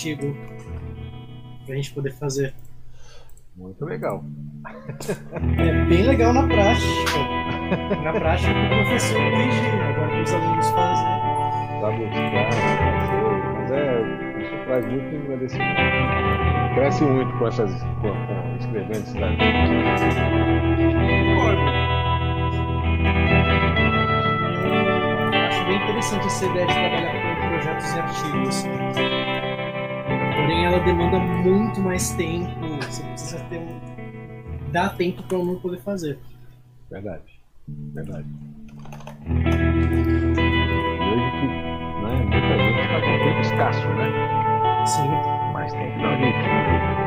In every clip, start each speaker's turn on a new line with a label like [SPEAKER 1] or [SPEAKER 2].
[SPEAKER 1] artigo pra gente poder fazer.
[SPEAKER 2] Muito legal.
[SPEAKER 1] É bem legal na prática. Na prática, o professor corrigir, agora os alunos fazem.
[SPEAKER 2] Pra buscar, mas é, isso traz muito engrandecimento. Cresce muito com essas, com, com escrevendo esses artigos.
[SPEAKER 1] Eu acho bem interessante essa ideia de trabalhar com projetos e artigos. Porém, ela demanda muito mais tempo. Você precisa ter um. dar tempo para o aluno poder fazer.
[SPEAKER 2] Verdade. Verdade. E hoje que né, muita gente está com tempo escasso, né?
[SPEAKER 1] Sim.
[SPEAKER 2] Mas tem que dar um jeitinho.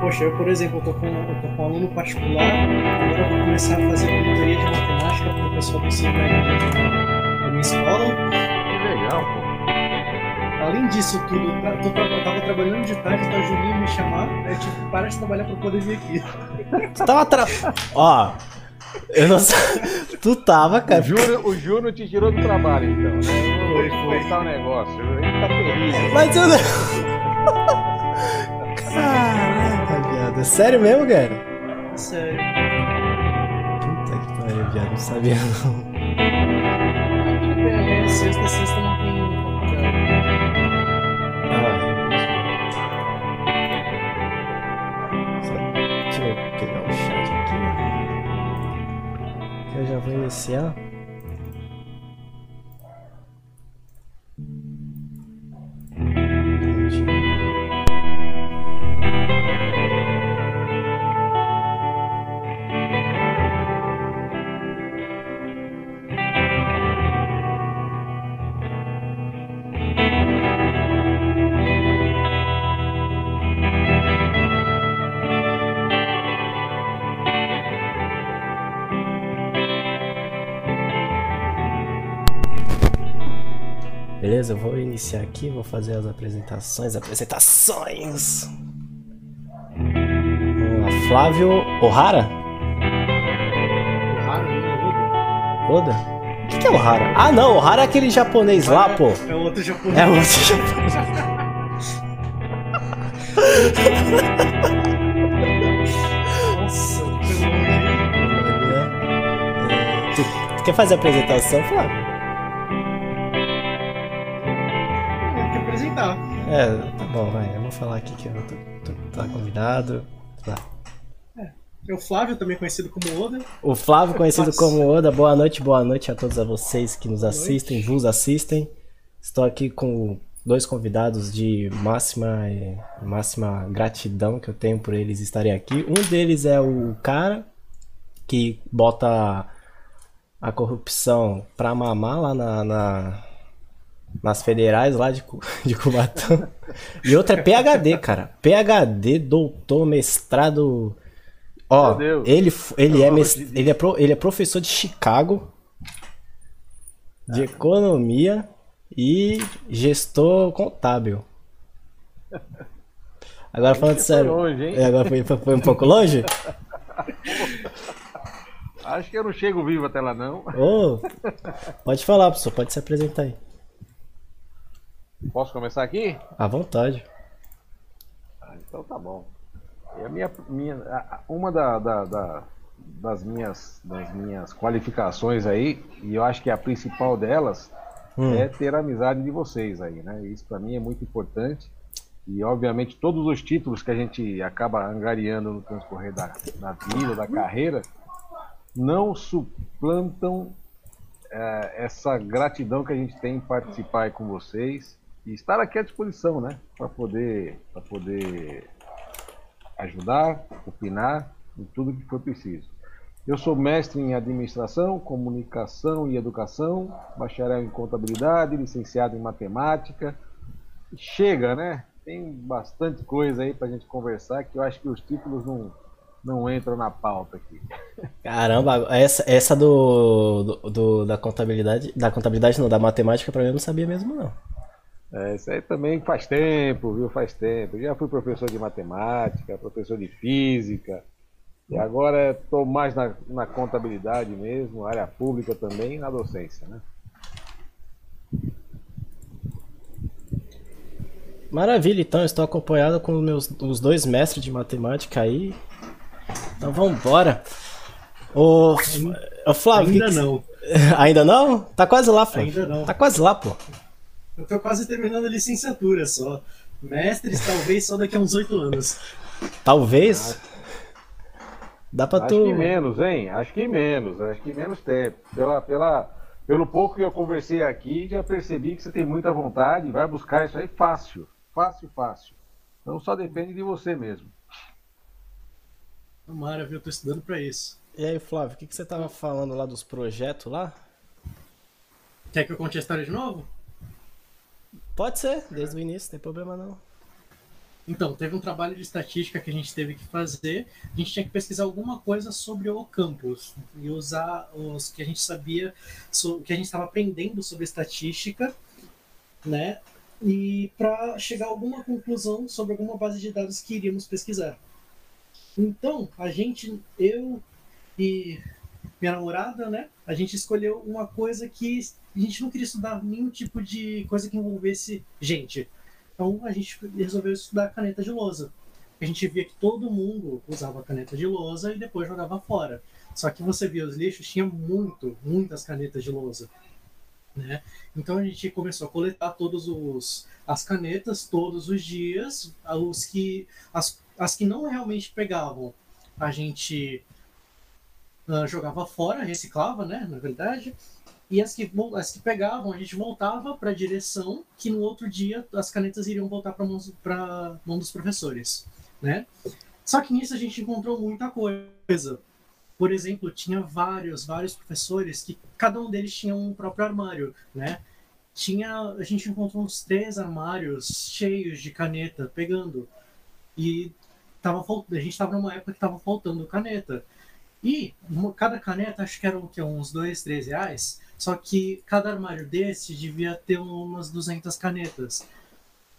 [SPEAKER 1] Poxa, eu, por exemplo, eu tô com, eu tô com um aluno particular, agora eu vou começar a fazer monitoria de matemática para o pessoal do ensino médio da minha escola.
[SPEAKER 2] Legal, pô.
[SPEAKER 1] Além disso tudo, eu tra- eu tava trabalhando de tarde, tá o Julinho me chamar, eu tive que parar de trabalhar para poder vir aqui.
[SPEAKER 3] Tu tava tra... Ó. Eu não sei. Tu tava,
[SPEAKER 2] O
[SPEAKER 3] cara.
[SPEAKER 2] Júnior, o Júnior te tirou do trabalho, então, né? Eu vou
[SPEAKER 1] Foi, foi.
[SPEAKER 2] contar um negócio. Ele tá terrível.
[SPEAKER 3] Mas eu não. Caraca, viado. Sério mesmo, cara?
[SPEAKER 1] Sério.
[SPEAKER 3] Puta que pariu, viado. Não sabia não.
[SPEAKER 1] É sexta, sexta não
[SPEAKER 3] pegar o chat aqui. Eu já vou iniciar. Iniciar aqui, vou fazer as apresentações. Apresentações! Vamos lá, Flávio Ohara?
[SPEAKER 1] Né?
[SPEAKER 3] Oda? O que, que é Ohara? Ah, não, Ohara é aquele japonês lá, pô.
[SPEAKER 1] É outro japonês.
[SPEAKER 3] É outro japonês.
[SPEAKER 1] Nossa.
[SPEAKER 3] É, tu quer fazer a apresentação, Flávio? É, tá bom, vai. Eu vou falar aqui que eu tô, tô- tá convidado. Tá.
[SPEAKER 1] É o Flávio, também conhecido como Oda.
[SPEAKER 3] O Flávio, conhecido
[SPEAKER 1] Nossa.
[SPEAKER 3] como Oda, boa noite, boa noite a todos a vocês que nos assistem, vos assistem. Estou aqui com dois convidados de máxima eh, máxima gratidão que eu tenho por eles estarem aqui. Um deles é o cara que bota a corrupção pra mamar lá na, na- nas federais lá de, de Cubatão. E outro é PhD, cara. PhD, doutor, mestrado. Ó, ele, ele, é
[SPEAKER 2] Pelo
[SPEAKER 3] mes-
[SPEAKER 2] amor de Deus.
[SPEAKER 3] ele, é pro- ele é professor de Chicago, de economia e gestor contábil. Agora falando
[SPEAKER 2] Foi
[SPEAKER 3] sério.
[SPEAKER 2] longe, hein?
[SPEAKER 3] É, agora foi, foi- foi um pouco longe?
[SPEAKER 2] Acho que eu não chego vivo até lá, não.
[SPEAKER 3] Ô, pode falar, professor, pode se apresentar aí.
[SPEAKER 2] Posso começar aqui?
[SPEAKER 3] À vontade.
[SPEAKER 2] Ah, então tá bom. E a minha, minha, uma da, da- da- das, minhas, das minhas qualificações aí, e eu acho que a principal delas,
[SPEAKER 3] Hum.
[SPEAKER 2] é ter a amizade de vocês aí, né? Isso para mim é muito importante. E obviamente todos os títulos que a gente acaba angariando no transcorrer da, da vida, da carreira, não suplantam eh, essa gratidão que a gente tem em participar aí com vocês e estar aqui à disposição, né? Para poder, poder ajudar, opinar em tudo que for preciso. Eu sou mestre em administração, comunicação e educação, bacharel em contabilidade, licenciado em matemática. Chega, né? Tem bastante coisa aí para a gente conversar que eu acho que os títulos não, não entra na pauta aqui.
[SPEAKER 3] Caramba, essa, essa do, do, do da contabilidade, da contabilidade não, da matemática para mim eu não sabia mesmo não.
[SPEAKER 2] É, isso aí também faz tempo, viu? Faz tempo. Já fui professor de matemática, professor de física. E agora estou mais na, na contabilidade mesmo, área pública também, na docência, né?
[SPEAKER 3] Maravilha, então estou acompanhado com meus, os dois mestres de matemática aí. Então vamos embora. Ô, Flávio.
[SPEAKER 1] Ainda
[SPEAKER 3] que que...
[SPEAKER 1] não.
[SPEAKER 3] Ainda não? Tá quase lá, Flávio.
[SPEAKER 1] Ainda não.
[SPEAKER 3] Tá quase lá, pô.
[SPEAKER 1] Eu tô quase terminando a licenciatura só. Mestres, talvez só daqui a uns oito anos.
[SPEAKER 3] Talvez. Dá pra
[SPEAKER 2] Acho
[SPEAKER 3] tu.
[SPEAKER 2] que menos, hein? Acho que menos, acho que menos tempo. Pela, pela, pelo pouco que eu conversei aqui, já percebi que você tem muita vontade e vai buscar isso aí fácil. Fácil, fácil. Então só depende de você mesmo.
[SPEAKER 1] Tomara, viu? Eu tô estudando pra isso.
[SPEAKER 3] E aí, Flávio, o que, que você tava falando lá dos projetos lá?
[SPEAKER 1] Quer que eu conte a história de novo?
[SPEAKER 3] Pode ser, desde o início, não tem problema não.
[SPEAKER 1] Então, teve um trabalho de estatística que a gente teve que fazer. A gente tinha que pesquisar alguma coisa sobre o campus e usar os que a gente sabia, o que a gente estava aprendendo sobre estatística, né? E para chegar a alguma conclusão sobre alguma base de dados que iríamos pesquisar. Então, a gente, eu e minha namorada, né? A gente escolheu uma coisa que a gente não queria estudar nenhum tipo de coisa que envolvesse gente. Então a gente resolveu estudar caneta de lousa. A gente via que todo mundo usava caneta de lousa e depois jogava fora. Só que você via os lixos, tinha muito, muitas canetas de lousa. Né? Então a gente começou a coletar todos os as canetas todos os dias, os que as, as que não realmente pegavam, a gente uh, jogava fora, reciclava, né, na verdade. E as que, as que pegavam, a gente voltava para a direção, que no outro dia as canetas iriam voltar para a mão dos professores, né? Só que nisso a gente encontrou muita coisa. Por exemplo, tinha vários, vários professores que cada um deles tinha um próprio armário, né? Tinha, a gente encontrou uns três armários cheios de caneta pegando. E tava, a gente estava numa época que estava faltando caneta. E cada caneta, acho que eram que, uns dois, três reais. Só que cada armário desse devia ter umas 200 canetas.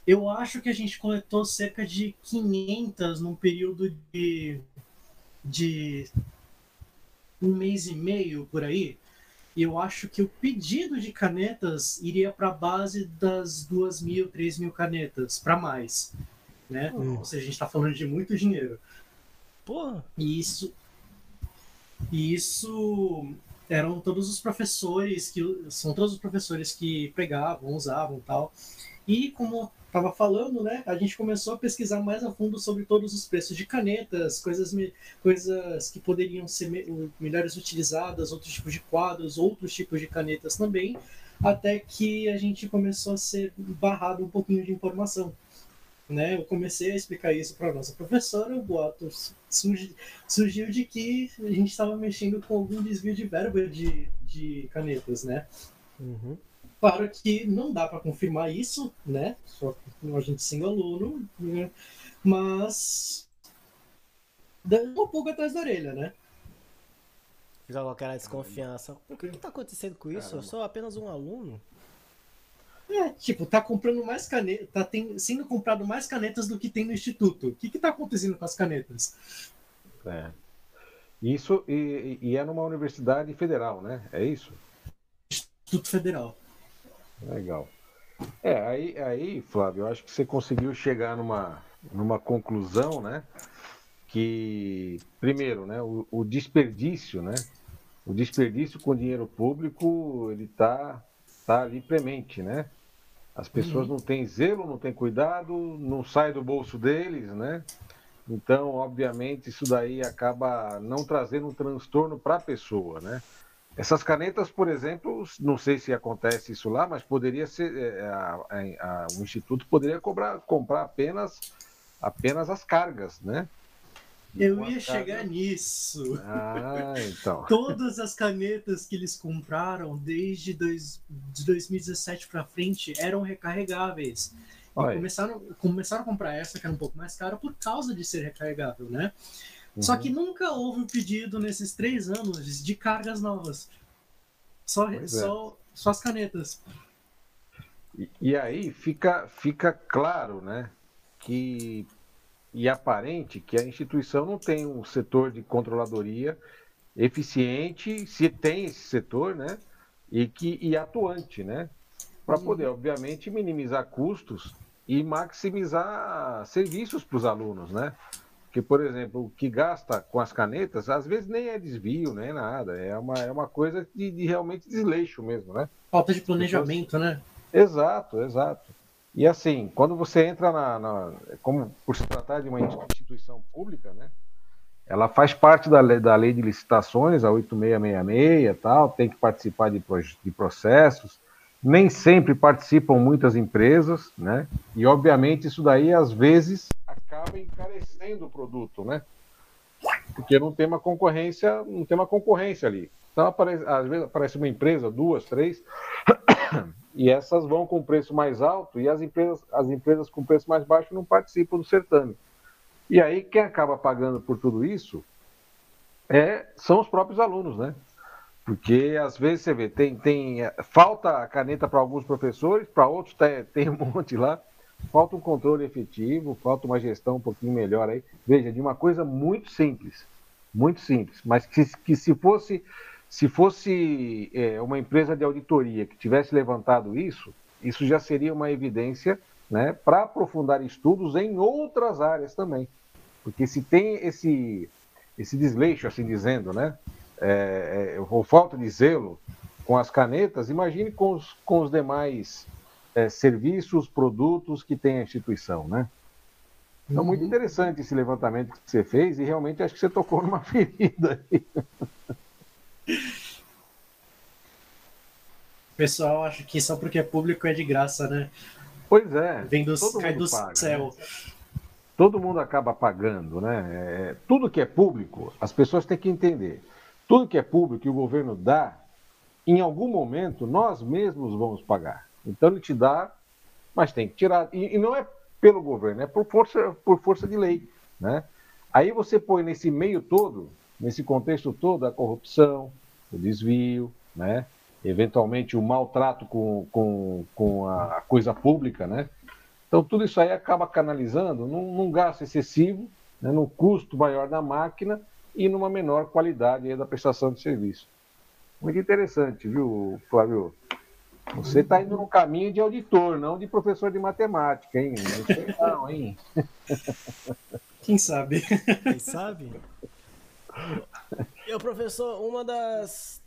[SPEAKER 1] Eu acho que a gente coletou cerca de 500 num período de, de um mês e meio por aí. E eu acho que o pedido de canetas iria para a base das 2 mil, 3 mil canetas, para mais. Né?
[SPEAKER 3] Hum.
[SPEAKER 1] Ou seja, a gente está falando de muito dinheiro.
[SPEAKER 3] Porra.
[SPEAKER 1] E isso, e isso eram todos os professores que são todos os professores que pregavam, usavam tal. E como estava falando, né, a gente começou a pesquisar mais a fundo sobre todos os preços de canetas, coisas coisas que poderiam ser me, melhores utilizadas, outros tipos de quadros, outros tipos de canetas também, até que a gente começou a ser barrado um pouquinho de informação. Né, eu comecei a explicar isso para nossa professora, o boato surgiu, surgiu de que a gente estava mexendo com algum desvio de verba de, de canetas, né?
[SPEAKER 3] Uhum.
[SPEAKER 1] Claro que não dá para confirmar isso, né? Só a gente sendo aluno, né? mas dando um pouco atrás da orelha, né?
[SPEAKER 3] Joga aquela desconfiança. O que, que tá acontecendo com isso? Eu
[SPEAKER 2] Caramba.
[SPEAKER 3] sou apenas um aluno.
[SPEAKER 1] É, tipo, tá comprando mais canetas, tá tem, sendo comprado mais canetas do que tem no instituto. O que que tá acontecendo com as canetas?
[SPEAKER 2] É. Isso e, e é numa universidade federal, né? É isso?
[SPEAKER 1] Instituto Federal.
[SPEAKER 2] Legal. É, aí, aí, Flávio, eu acho que você conseguiu chegar numa, numa conclusão, né? Que, primeiro, né, o, o desperdício, né? O desperdício com dinheiro público, ele tá, tá ali premente, né? As pessoas não têm zelo, não têm cuidado, não sai do bolso deles, né? Então, obviamente, isso daí acaba não trazendo um transtorno para a pessoa, né? Essas canetas, por exemplo, não sei se acontece isso lá, mas poderia ser é, a- a- a- o instituto poderia cobrar, comprar apenas apenas as cargas, né?
[SPEAKER 1] Eu ia
[SPEAKER 2] as
[SPEAKER 1] chegar nisso.
[SPEAKER 2] Ah, então.
[SPEAKER 1] Todas as canetas que eles compraram desde dois, de 2017 para frente eram recarregáveis. E começaram, começaram a comprar essa, que era um pouco mais cara, por causa de ser recarregável, né? Só que nunca houve um pedido nesses três anos de cargas novas. Só,
[SPEAKER 2] Pois
[SPEAKER 1] só, só as canetas.
[SPEAKER 2] E, e aí fica, fica claro, né, que e aparente que a instituição não tem um setor de controladoria eficiente, se tem esse setor, né, e que e atuante, né, para poder, obviamente, minimizar custos e maximizar serviços para os alunos, né? Porque, por exemplo, o que gasta com as canetas, às vezes nem é desvio, nem nada, é uma, é uma coisa de, de realmente desleixo mesmo, né?
[SPEAKER 1] Falta de planejamento, né?
[SPEAKER 2] Exato, exato. E assim, quando você entra na, na- como por se tratar de uma instituição pública, né? Ela faz parte da lei, da lei de licitações, a 8666 e tal, tem que participar de, de processos. Nem sempre participam muitas empresas, né? E obviamente isso daí às vezes acaba encarecendo o produto, né? Porque não tem uma concorrência, não tem uma concorrência ali. Então aparece, às vezes aparece uma empresa, duas, três, e essas vão com preço mais alto e as empresas, as empresas com preço mais baixo não participam do certame. E aí quem acaba pagando por tudo isso é, são os próprios alunos, né? Porque às vezes você vê, tem, tem é, falta a caneta para alguns professores, para outros tem, tem um monte lá, falta um controle efetivo, falta uma gestão um pouquinho melhor aí. Veja, de uma coisa muito simples, muito simples, mas que, que se fosse se fosse é, uma empresa de auditoria que tivesse levantado isso, isso já seria uma evidência né, para aprofundar estudos em outras áreas também. Porque se tem esse, esse desleixo, assim dizendo, né, é, é, ou falta de zelo com as canetas, imagine com os, com os demais é, serviços, produtos que tem a instituição, né? Então, muito interessante esse levantamento que você fez e realmente acho que você tocou numa ferida aí.
[SPEAKER 1] O pessoal acha que só porque é público é de graça, né?
[SPEAKER 2] Pois é.
[SPEAKER 1] Vem do, cai do
[SPEAKER 2] paga,
[SPEAKER 1] céu.
[SPEAKER 2] né? Todo mundo acaba pagando, né? É, tudo que é público, as pessoas têm que entender. Tudo que é público que o governo dá, em algum momento nós mesmos vamos pagar. Então ele te dá, mas tem que tirar. E, e não é pelo governo, é por força, por força de lei, né? Aí você põe nesse meio todo, nesse contexto todo, a corrupção, o desvio, né? eventualmente o maltrato com, com, com a coisa pública, né? Então tudo isso aí acaba canalizando num, num gasto excessivo, né? num custo maior da máquina e numa menor qualidade aí da prestação de serviço. Muito interessante, viu, Flávio? Você está indo no caminho de auditor, não de professor de matemática, hein? Não sei não, hein?
[SPEAKER 1] Quem sabe?
[SPEAKER 3] Quem sabe? E o professor, uma das.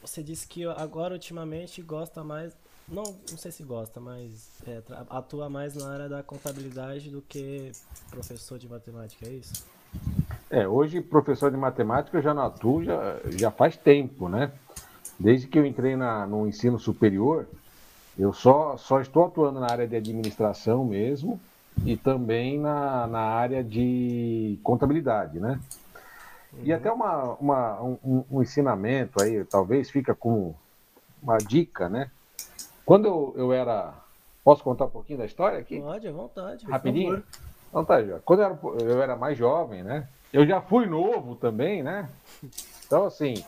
[SPEAKER 3] Você disse que agora ultimamente gosta mais. Não, não sei se gosta, mas é, atua mais na área da contabilidade do que professor de matemática, é isso?
[SPEAKER 2] É, hoje professor de matemática eu já não atuo já, já faz tempo, né? Desde que eu entrei na, no ensino superior, eu só, só estou atuando na área de administração mesmo e também na, na área de contabilidade, né? E até uma, uma, um, um ensinamento aí, talvez fica como uma dica, né? Quando eu, eu era. Posso contar um pouquinho da história aqui?
[SPEAKER 3] Pode, à vontade.
[SPEAKER 2] Rapidinho? Então tá. Quando eu era, eu era mais jovem, né? Eu já fui novo também, né? Então, assim,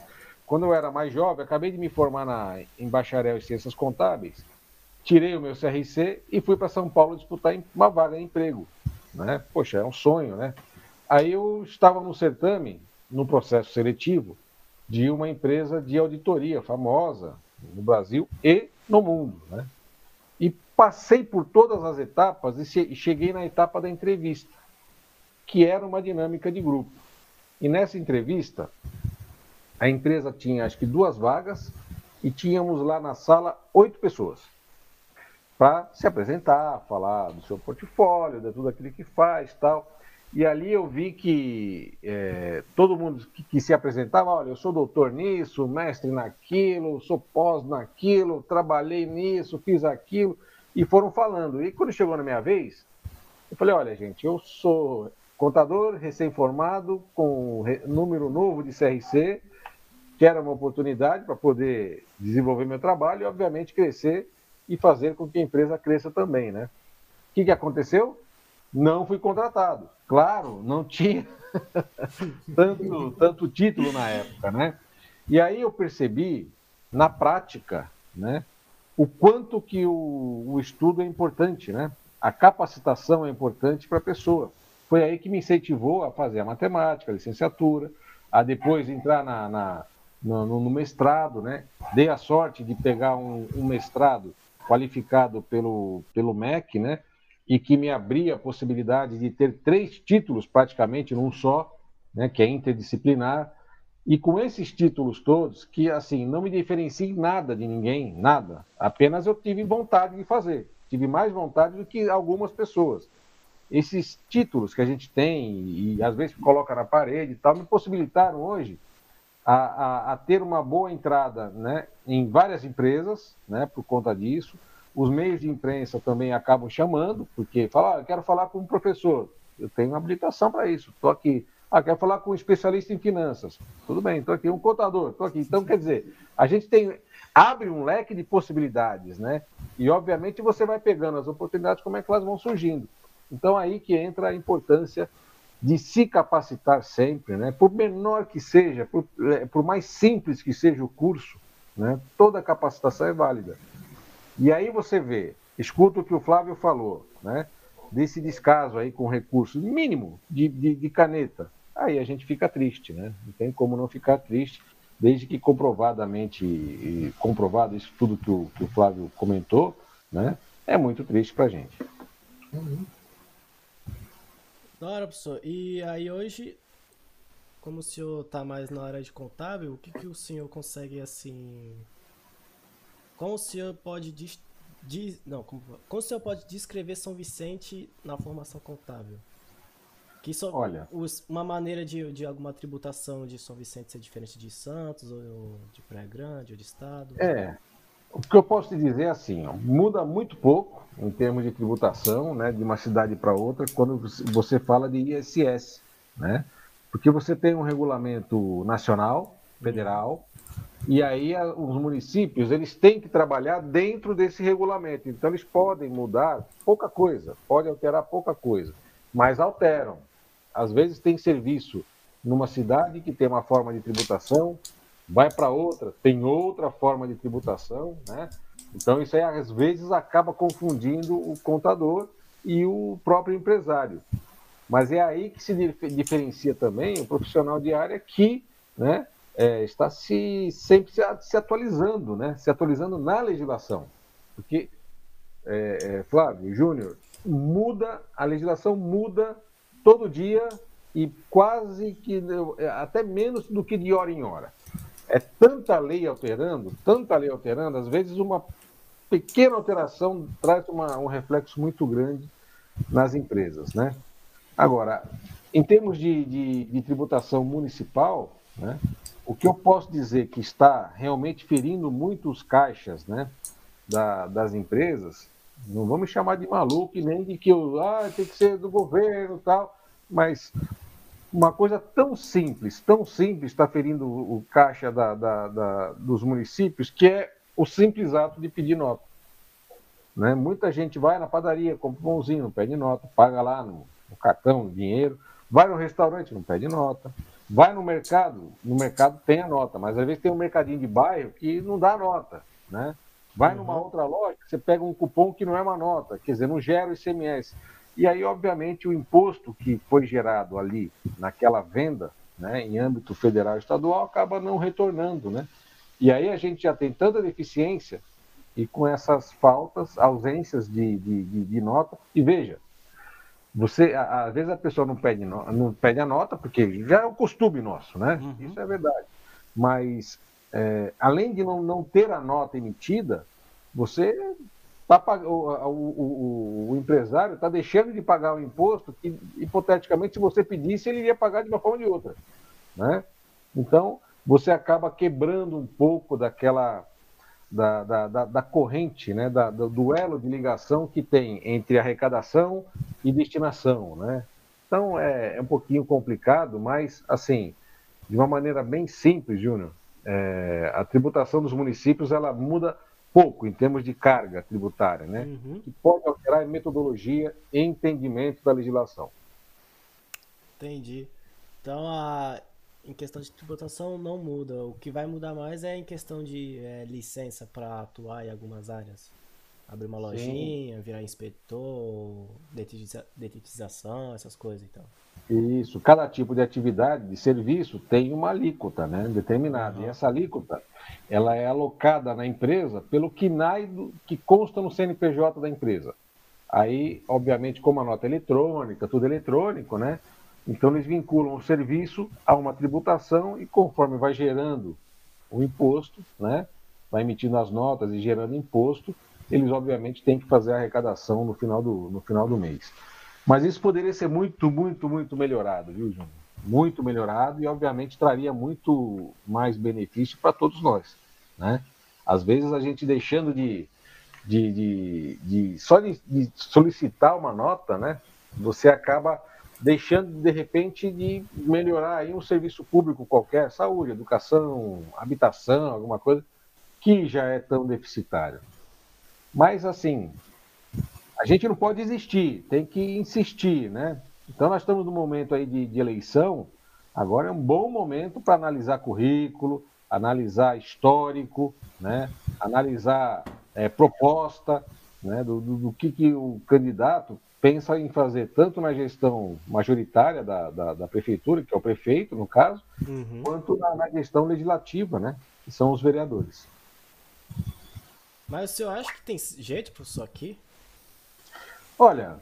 [SPEAKER 2] quando eu era mais jovem, acabei de me formar na, em bacharel em ciências contábeis, tirei o meu CRC e fui para São Paulo disputar uma vaga de emprego, né? Poxa, é um sonho, né? Aí eu estava no certame, no processo seletivo, de uma empresa de auditoria famosa no Brasil e no mundo, né? E passei por todas as etapas e che- cheguei na etapa da entrevista, que era uma dinâmica de grupo. E nessa entrevista, a empresa tinha acho que duas vagas e tínhamos lá na sala oito pessoas para se apresentar, falar do seu portfólio, de tudo aquilo que faz, tal. E ali eu vi que é, todo mundo que, que se apresentava, olha, eu sou doutor nisso, mestre naquilo, sou pós naquilo, trabalhei nisso, fiz aquilo, e foram falando. E quando chegou na minha vez, eu falei, olha, gente, eu sou contador recém-formado, com número novo de CRC, quero uma oportunidade para poder desenvolver meu trabalho e, obviamente, crescer e fazer com que a empresa cresça também, né? O que, que aconteceu? Não fui contratado. Claro, não tinha tanto, tanto título na época, né? E aí eu percebi, na prática, né, o quanto que o, o estudo é importante, né? A capacitação é importante para a pessoa. Foi aí que me incentivou a fazer a matemática, a licenciatura, a depois entrar na, na no, no, mestrado, né? Dei a sorte de pegar um, um, mestrado qualificado pelo, pelo MEC, né? E que me abria a possibilidade de ter três títulos praticamente num só, né? Que é interdisciplinar. E com esses títulos todos, que assim, não me diferencie nada de ninguém, nada. Apenas eu tive vontade de fazer. Tive mais vontade do que algumas pessoas. Esses títulos que a gente tem e às vezes coloca na parede e tal, me possibilitaram hoje a, a, a, ter uma boa entrada né, em várias empresas, né, por conta disso. Os meios de imprensa também acabam chamando, porque falam, ah, quero falar com um professor, eu tenho habilitação para isso, estou aqui. Ah, quero falar com um especialista em finanças. Tudo bem, estou aqui. Um contador, estou aqui. Então, quer dizer, a gente tem abre um leque de possibilidades, né? E, obviamente, você vai pegando as oportunidades, como é que elas vão surgindo. Então, aí que entra a importância de se capacitar sempre, né? por menor que seja, por, é, por mais simples que seja o curso, né? toda capacitação é válida. E aí você vê, escuta o que o Flávio falou, né? desse descaso aí com recurso mínimo de, de, de, caneta, aí a gente fica triste, né? Não tem como não ficar triste, desde que comprovadamente, comprovado isso tudo que o, que o Flávio comentou, né? É muito triste para a gente. Uhum.
[SPEAKER 3] Da professor. E aí hoje, como o senhor tá mais na área de contábil, o que, que o senhor consegue assim. Como o senhor pode dis... Dis... não, como... como o senhor pode descrever São Vicente na formação contábil? Que só Olha, os... uma maneira de, de alguma tributação de São Vicente ser diferente de Santos, ou de Praia Grande, ou de Estado?
[SPEAKER 2] É, o que eu posso te dizer é assim, ó, muda muito pouco em termos de tributação, né, de uma cidade para outra, quando você fala de ISS, né? Porque você tem um regulamento nacional, federal, e aí a, os municípios eles têm que trabalhar dentro desse regulamento. Então eles podem mudar pouca coisa, podem alterar pouca coisa, mas alteram. Às vezes tem serviço numa cidade que tem uma forma de tributação, vai para outra, tem outra forma de tributação, né? Então isso aí às vezes acaba confundindo o contador e o próprio empresário. Mas é aí que se diferencia também o profissional de área que né, é, está se, sempre se, atualizando, né, se atualizando na legislação. Porque, é, é, Flávio, Júnior, muda, a legislação muda todo dia e quase que até menos do que de hora em hora. É tanta lei alterando, tanta lei alterando, às vezes uma pequena alteração traz uma, um reflexo muito grande nas empresas, né? Agora, em termos de, de, de tributação municipal, né, o que eu posso dizer que está realmente ferindo muitos caixas né, da, das empresas, não vamos chamar de maluco nem de que ah, tem que ser do governo tal, mas uma coisa tão simples, tão simples está ferindo o caixa da, da, da, dos municípios, que é o simples ato de pedir nota. Né? Muita gente vai na padaria, compra um pãozinho, não pede nota, paga lá no, no cartão, no dinheiro, vai no restaurante, não pede nota, vai no mercado, no mercado tem a nota, mas às vezes tem um mercadinho de bairro que não dá nota. Né? Vai uhum. numa outra loja, você pega um cupom que não é uma nota, quer dizer, não gera o ICMS. E aí, obviamente, o imposto que foi gerado ali naquela venda, né, em âmbito federal e estadual, acaba não retornando, né? E aí a gente já tem tanta deficiência e com essas faltas, ausências de, de, de, de nota. E veja, você às vezes a pessoa não pede, não pede a nota, porque já é o costume nosso, né? Uhum. Isso é verdade. Mas é, além de não, não ter a nota emitida, você tá, o, o, o, empresário está deixando de pagar o imposto que, hipoteticamente, se você pedisse, ele iria pagar de uma forma ou de outra. Né? Então, você acaba quebrando um pouco daquela da, da, da, da corrente, né? Da, do duelo de ligação que tem entre arrecadação e destinação. Né? Então, é, é um pouquinho complicado, mas, assim, de uma maneira bem simples, Júnior, é, a tributação dos municípios ela muda pouco em termos de carga tributária, né? Uhum. Que pode alterar a metodologia e entendimento da legislação.
[SPEAKER 3] Entendi. Então, a, em questão de tributação não muda. O que vai mudar mais é em questão de é, licença para atuar em algumas áreas. Abrir uma lojinha, Sim. virar inspetor, detetização, essas coisas então.
[SPEAKER 2] Isso. Cada tipo de atividade, de serviço, tem uma alíquota né, determinada. Uhum. E essa alíquota ela é alocada na empresa pelo KINAI do, que consta no CNPJ da empresa. Aí, obviamente, como a nota é eletrônica, tudo eletrônico, né? Então eles vinculam o serviço a uma tributação e conforme vai gerando o imposto, né? Vai emitindo as notas e gerando imposto, eles obviamente têm que fazer a arrecadação no final do, no final do mês. Mas isso poderia ser muito, muito, muito melhorado, viu, Júnior? Muito melhorado e, obviamente, traria muito mais benefício para todos nós. Né? Às vezes, a gente deixando de, de, de, de só de, de, solicitar uma nota, né? você acaba deixando, de repente, de melhorar aí um serviço público qualquer, saúde, educação, habitação, alguma coisa, que já é tão deficitário. Mas, assim, a gente não pode desistir, tem que insistir, né? Então, nós estamos no momento aí de, de eleição, agora é um bom momento para analisar currículo, analisar histórico, né? analisar é, proposta né? do, do, do que, que o candidato pensa em fazer tanto na gestão majoritária da, da, da prefeitura, que é o prefeito, no caso, uhum. quanto na, na, gestão legislativa, né? que são os vereadores.
[SPEAKER 3] Mas o senhor acha que tem jeito para isso aqui?
[SPEAKER 2] Olha,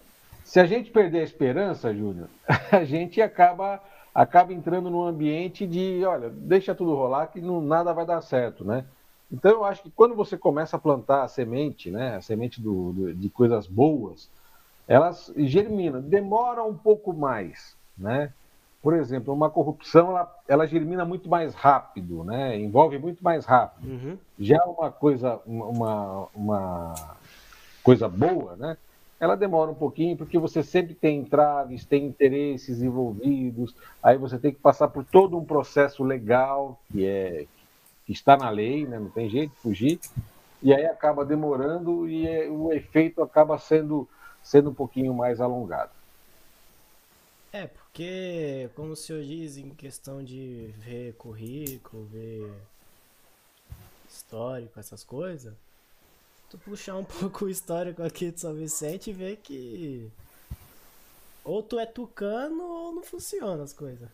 [SPEAKER 2] se a gente perder a esperança, Júnior, a gente acaba acaba entrando num ambiente de, olha, deixa tudo rolar que não, nada vai dar certo, né? Então eu acho que quando você começa a plantar a semente, né, a semente do, do, de coisas boas, elas germinam, demora um pouco mais, né? Por exemplo, uma corrupção ela, ela germina muito mais rápido, né? Envolve muito mais rápido. Uhum. Já uma coisa, uma, uma coisa boa, né? Ela demora um pouquinho porque você sempre tem entraves, tem interesses envolvidos, aí você tem que passar por todo um processo legal que é que está na lei, né? Não tem jeito de fugir. E aí acaba demorando e é, o efeito acaba sendo sendo um pouquinho mais alongado.
[SPEAKER 3] É, porque, como o senhor diz, em questão de ver currículo, ver histórico, essas coisas, tu puxar um pouco o histórico aqui de São Vicente e ver que ou tu é tucano ou não funciona as coisas.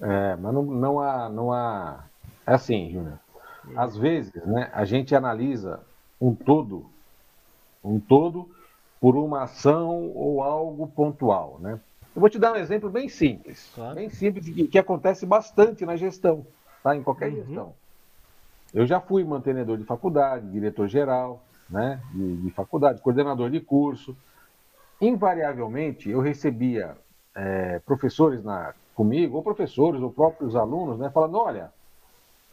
[SPEAKER 2] É, mas não, não há, não há. É assim, Júnior. Às vezes, né, a gente analisa um todo, um todo por uma ação ou algo pontual, né? Eu vou te dar um exemplo bem simples, claro. bem simples que, que, acontece bastante na gestão, tá? Em qualquer uhum. gestão. Eu já fui mantenedor de faculdade, diretor geral, né? De, de faculdade, coordenador de curso. Invariavelmente, eu recebia é, professores na, comigo, ou professores, ou próprios alunos, né? Falando, olha,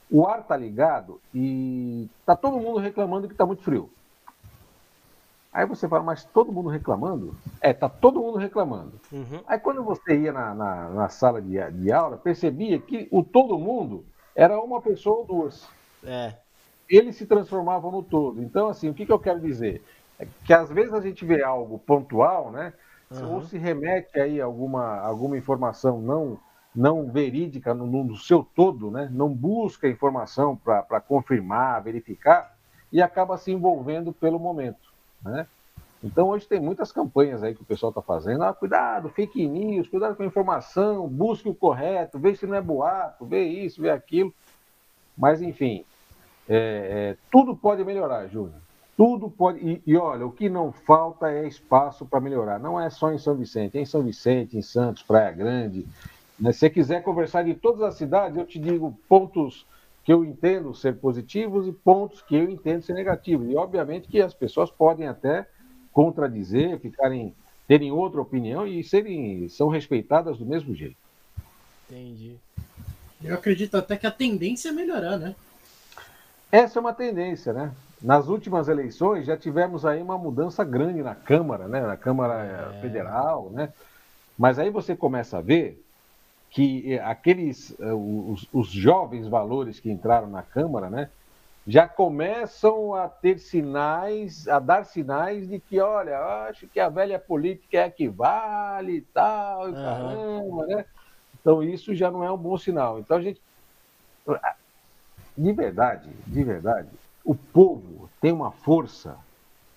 [SPEAKER 2] o ar tá ligado e tá todo mundo reclamando que tá muito frio. Aí você fala, mas todo mundo reclamando? É, tá todo mundo reclamando. Uhum. Aí quando você ia na, na, na sala de, de, aula, percebia que o todo mundo era uma pessoa ou duas. É. Eles se transformavam no todo. Então, assim, o que, que eu quero dizer? É que às vezes a gente vê algo pontual, né? Uhum. Ou se remete aí a alguma, alguma informação não, não verídica no, no seu todo, né? Não busca informação para confirmar, verificar, e acaba se envolvendo pelo momento. Né? Então hoje tem muitas campanhas aí que o pessoal está fazendo. Ah, cuidado, fake news, cuidado com a informação, busque o correto, vê se não é boato, vê isso, vê aquilo. Mas enfim, é, é, tudo pode melhorar, Júnior. Tudo pode. E, e, olha, o que não falta é espaço para melhorar. Não é só em São Vicente, é em São Vicente, em Santos, Praia Grande. Né? Se você quiser conversar de todas as cidades, eu te digo pontos que eu entendo ser positivos e pontos que eu entendo ser negativos. E obviamente que as pessoas podem até contradizer, ficarem terem outra opinião e serem são respeitadas do mesmo jeito.
[SPEAKER 3] Entendi.
[SPEAKER 1] Eu acredito até que a tendência é melhorar, né?
[SPEAKER 2] Essa é uma tendência, né? Nas últimas eleições já tivemos aí uma mudança grande na Câmara, né? Na Câmara é... Federal, né? Mas aí você começa a ver que eh, aqueles, eh, os, os jovens valores que entraram na Câmara, né, já começam a ter sinais, a dar sinais de que, olha, acho que a velha política é a que vale e tal, e caramba, né? Então isso já não é um bom sinal. Então a gente. De verdade, de verdade, o povo tem uma força,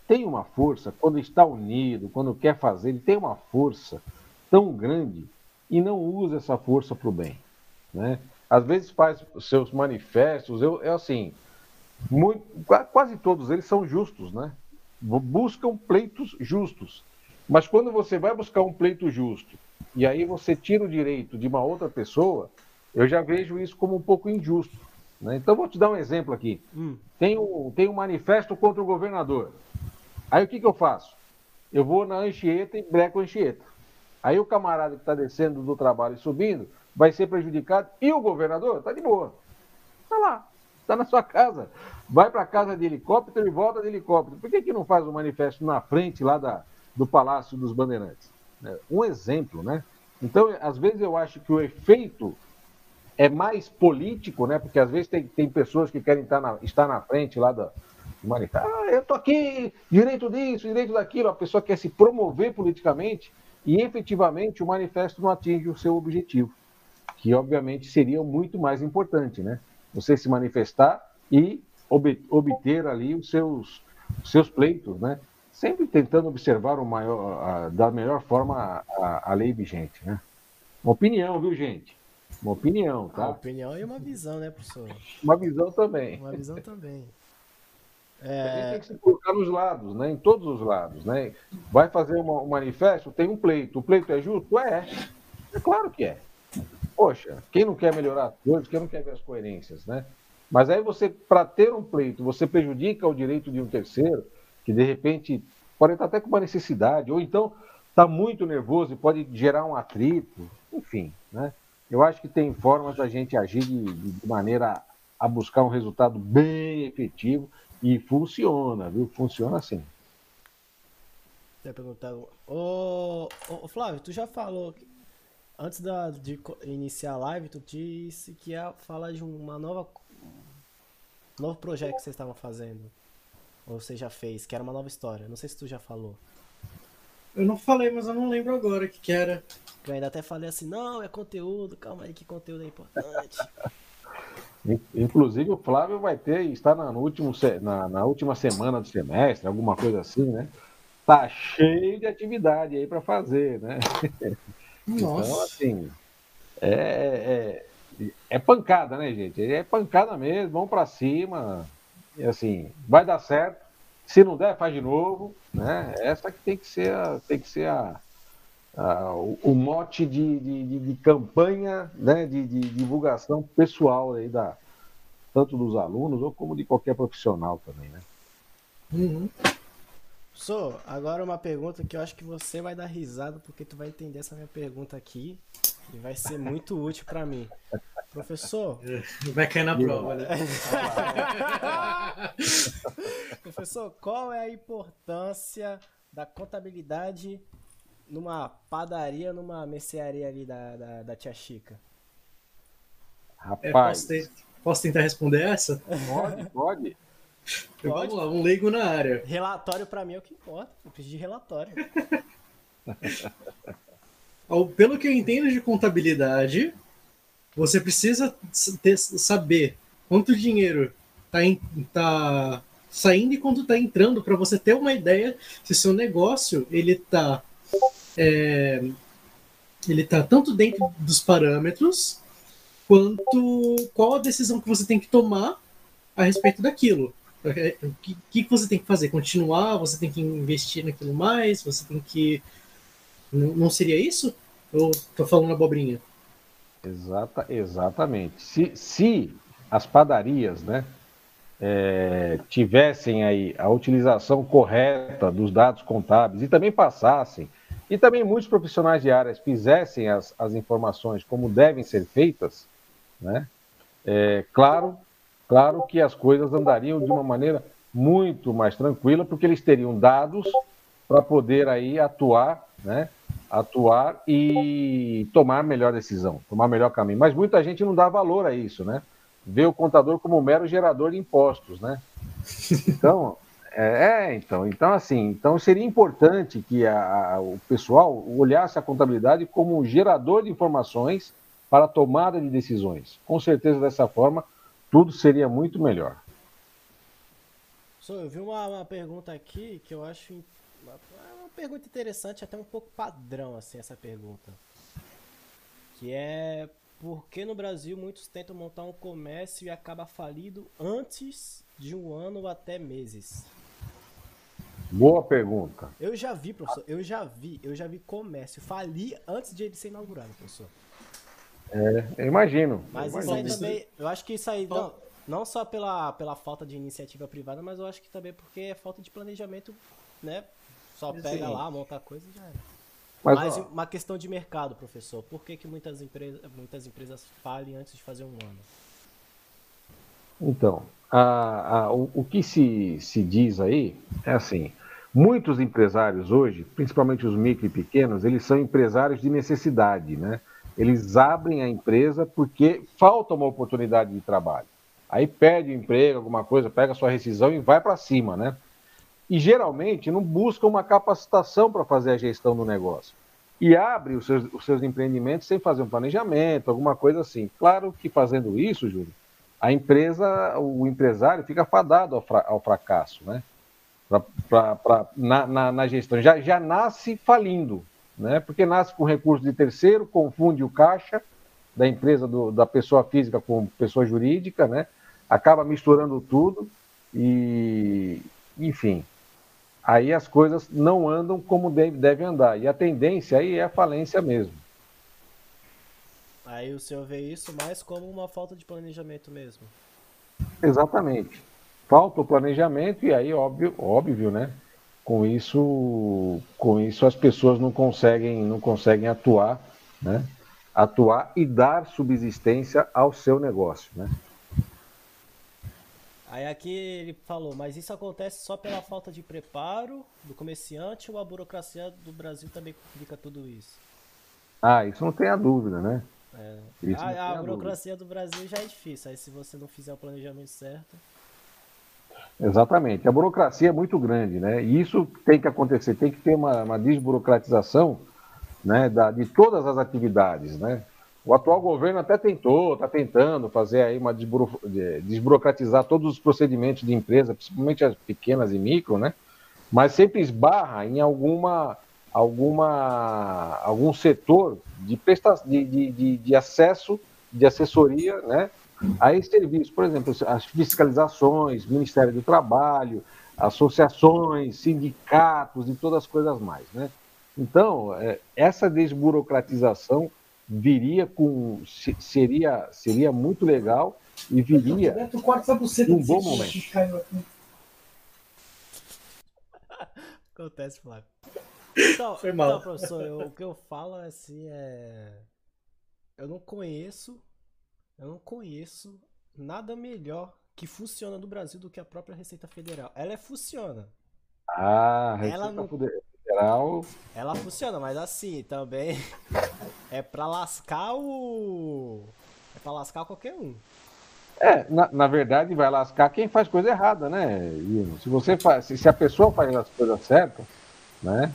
[SPEAKER 2] tem uma força, quando está unido, quando quer fazer, ele tem uma força tão grande e não usa essa força para o bem. Né? Às vezes faz seus manifestos, eu, é assim, muito, quase todos eles são justos, né? Buscam pleitos justos. Mas quando você vai buscar um pleito justo e aí você tira o direito de uma outra pessoa, eu já vejo isso como um pouco injusto. Né? Então vou te dar um exemplo aqui. Hum. Tem, um, tem um manifesto contra o governador. Aí o que, que eu faço? Eu vou na Anchieta e breco a Anchieta. Aí o camarada que está descendo do trabalho e subindo vai ser prejudicado e o governador está de boa. Está lá está na sua casa. Vai para casa de helicóptero e volta de helicóptero. Por que, que não faz um manifesto na frente lá da, do Palácio dos Bandeirantes? É, um exemplo, né? Então, às vezes eu acho que o efeito é mais político, né? Porque às vezes tem, tem pessoas que querem estar na, estar na frente lá da, manifesto. Ah, eu tô aqui, direito disso, direito daquilo. A pessoa quer se promover politicamente e efetivamente o manifesto não atinge o seu objetivo, que obviamente seria muito mais importante, né? você se manifestar e obter ali os seus, os seus pleitos, né? Sempre tentando observar o maior, a, da melhor forma a, a, a, lei vigente, né? Uma opinião, viu, gente? Uma opinião, tá? Uma
[SPEAKER 3] opinião e uma visão, né, professor?
[SPEAKER 2] Uma visão também.
[SPEAKER 3] Uma visão também.
[SPEAKER 2] É... Tem que se colocar nos lados, né? Em todos os lados, né? Vai fazer uma, um manifesto, tem um pleito. O pleito é justo? É. É claro que é. Poxa, quem não quer melhorar as coisas, quem não quer ver as coerências, né? Mas aí você, para ter um pleito, você prejudica o direito de um terceiro, que de repente pode estar até com uma necessidade, ou então está muito nervoso e pode gerar um atrito, enfim, né? Eu acho que tem formas da gente agir de, de maneira a buscar um resultado bem efetivo e funciona, viu? Funciona assim.
[SPEAKER 3] Você perguntar, ô, ô, Flávio, tu já falou antes da, de iniciar a live, tu disse que ia falar de uma nova. Um novo projeto que vocês estavam fazendo. Ou você já fez, que era uma nova história. Não sei se tu já falou.
[SPEAKER 1] Eu não falei, mas eu não lembro agora o que, que era.
[SPEAKER 3] Eu ainda até falei assim, não, é conteúdo, calma aí que conteúdo é importante.
[SPEAKER 2] Inclusive o Flávio vai ter, está na, no último, na, na última semana do semestre, alguma coisa assim, né? Tá cheio de atividade aí para fazer, né? Então, Nossa. Então, assim, é, é, é, pancada, né, gente? É pancada mesmo, vamos para cima. E assim, vai dar certo. Se não der, faz de novo. Né? Essa que tem que ser a, tem que ser a, o, o, mote de, de, de, campanha, né? De, de, divulgação pessoal aí da, tanto dos alunos ou como de qualquer profissional também, né?
[SPEAKER 3] Uhum. So, agora uma pergunta que eu acho que você vai dar risada porque tu vai entender essa minha pergunta aqui e vai ser muito útil para mim. Professor,
[SPEAKER 1] vai cair na prova, né?
[SPEAKER 3] Professor, qual é a importância da contabilidade numa padaria, numa mercearia ali da, da, da tia Chica?
[SPEAKER 1] Rapaz. É, posso, ter, posso tentar responder essa?
[SPEAKER 2] Pode, pode.
[SPEAKER 1] Vamos lá, um leigo na área.
[SPEAKER 3] Relatório para mim é o que importa. Eu preciso de relatório.
[SPEAKER 1] Pelo que eu entendo de contabilidade, você precisa ter, saber quanto dinheiro está tá saindo e quanto está entrando para você ter uma ideia se seu negócio ele está é, ele tá tanto dentro dos parâmetros quanto qual a decisão que você tem que tomar a respeito daquilo. É, o que, que você tem que fazer? Continuar? Você tem que investir naquilo mais? Você tem que. Não, não seria isso? Ou estou falando abobrinha?
[SPEAKER 2] Exata, exatamente. Se, se as padarias né, é, tivessem aí a utilização correta dos dados contábeis e também passassem, e também muitos profissionais de áreas fizessem as, as informações como devem ser feitas, né, é, claro Claro que as coisas andariam de uma maneira muito mais tranquila, porque eles teriam dados para poder aí atuar, né? Atuar e tomar melhor decisão, tomar melhor caminho. Mas muita gente não dá valor a isso, né? vê o contador como um mero gerador de impostos, né? Então, é, é, então, então assim, então seria importante que a, a, o pessoal olhasse a contabilidade como um gerador de informações para a tomada de decisões. Com certeza dessa forma tudo seria muito melhor.
[SPEAKER 3] So, eu vi uma, uma pergunta aqui que eu acho uma, uma pergunta interessante, até um pouco padrão assim essa pergunta, que é por que no Brasil muitos tentam montar um comércio e acaba falido antes de um ano ou até meses?
[SPEAKER 2] Boa pergunta.
[SPEAKER 3] Eu já vi, professor, eu já vi, eu já vi comércio falir antes de ele ser inaugurado, professor.
[SPEAKER 2] É, eu imagino.
[SPEAKER 3] Mas
[SPEAKER 2] eu
[SPEAKER 3] isso
[SPEAKER 2] imagino.
[SPEAKER 3] aí também, eu acho que isso aí, não, não só pela, pela falta de iniciativa privada, mas eu acho que também porque é falta de planejamento, né? Só pega lá, monta a coisa e já era.
[SPEAKER 2] Mas,
[SPEAKER 3] Mas
[SPEAKER 2] ó,
[SPEAKER 3] uma questão de mercado, professor. Por que, que muitas, empresas, muitas empresas falem antes de fazer um ano?
[SPEAKER 2] Então, a- a- o, o que se, se diz aí é assim: muitos empresários hoje, principalmente os micro e pequenos, eles são empresários de necessidade, né? Eles abrem a empresa porque falta uma oportunidade de trabalho. Aí perde o emprego, alguma coisa, pega a sua rescisão e vai para cima, né? E geralmente não busca uma capacitação para fazer a gestão do negócio. E abre os seus, os seus empreendimentos sem fazer um planejamento, alguma coisa assim. Claro que fazendo isso, Júlio, a empresa, o empresário fica fadado ao, fra- ao fracasso, né? Pra, pra- pra- na, na- na gestão. Já, já nasce falindo, né? Porque nasce com recurso de terceiro, confunde o caixa da empresa, do- da pessoa física com pessoa jurídica, né? Acaba misturando tudo e, enfim, aí as coisas não andam como deve, devem andar. E a tendência aí é a falência mesmo.
[SPEAKER 3] Aí o senhor vê isso mais como uma falta de planejamento mesmo.
[SPEAKER 2] Exatamente. Falta o planejamento e aí, óbvio, óbvio, né? Com isso, com isso as pessoas não conseguem, não conseguem atuar, né? Atuar e dar subsistência ao seu negócio, né?
[SPEAKER 3] Aí aqui ele falou, mas isso acontece só pela falta de preparo do comerciante ou a burocracia do Brasil também complica tudo isso?
[SPEAKER 2] Ah, isso não tem a dúvida, né?
[SPEAKER 3] É. A, a
[SPEAKER 2] a
[SPEAKER 3] burocracia do Brasil já é difícil, aí se você não fizer o planejamento certo.
[SPEAKER 2] Exatamente. A burocracia é muito grande, né? E isso tem que acontecer, tem que ter uma, uma desburocratização né, da, de todas as atividades, né? O atual governo até tentou, está tentando fazer aí uma desburo, de- desburocratizar todos os procedimentos de empresa, principalmente as pequenas e micro, né? Mas sempre esbarra em alguma, alguma, algum setor de, presta, de, de, de, de acesso, de assessoria, né? A esse serviço, por exemplo, as fiscalizações, Ministério do Trabalho, associações, sindicatos e todas as coisas mais, né? Então, é, essa desburocratização viria com se- seria seria muito legal e viria Um bom momento.
[SPEAKER 3] Acontece, Flávio. Então,
[SPEAKER 1] Foi mal.
[SPEAKER 3] então, professor, eu- o que eu falo é assim é. Eu não conheço. Eu não conheço nada melhor que funciona no Brasil do que a própria Receita Federal. Ela é, funciona.
[SPEAKER 2] a Receita
[SPEAKER 3] Ela não-
[SPEAKER 2] Federal.
[SPEAKER 3] Ela funciona, mas assim, também é pra lascar o. É pra lascar qualquer um.
[SPEAKER 2] É, na, na verdade, vai lascar quem faz coisa errada, né, Ivo? Se você faz, se, se a pessoa faz as coisas certas, né?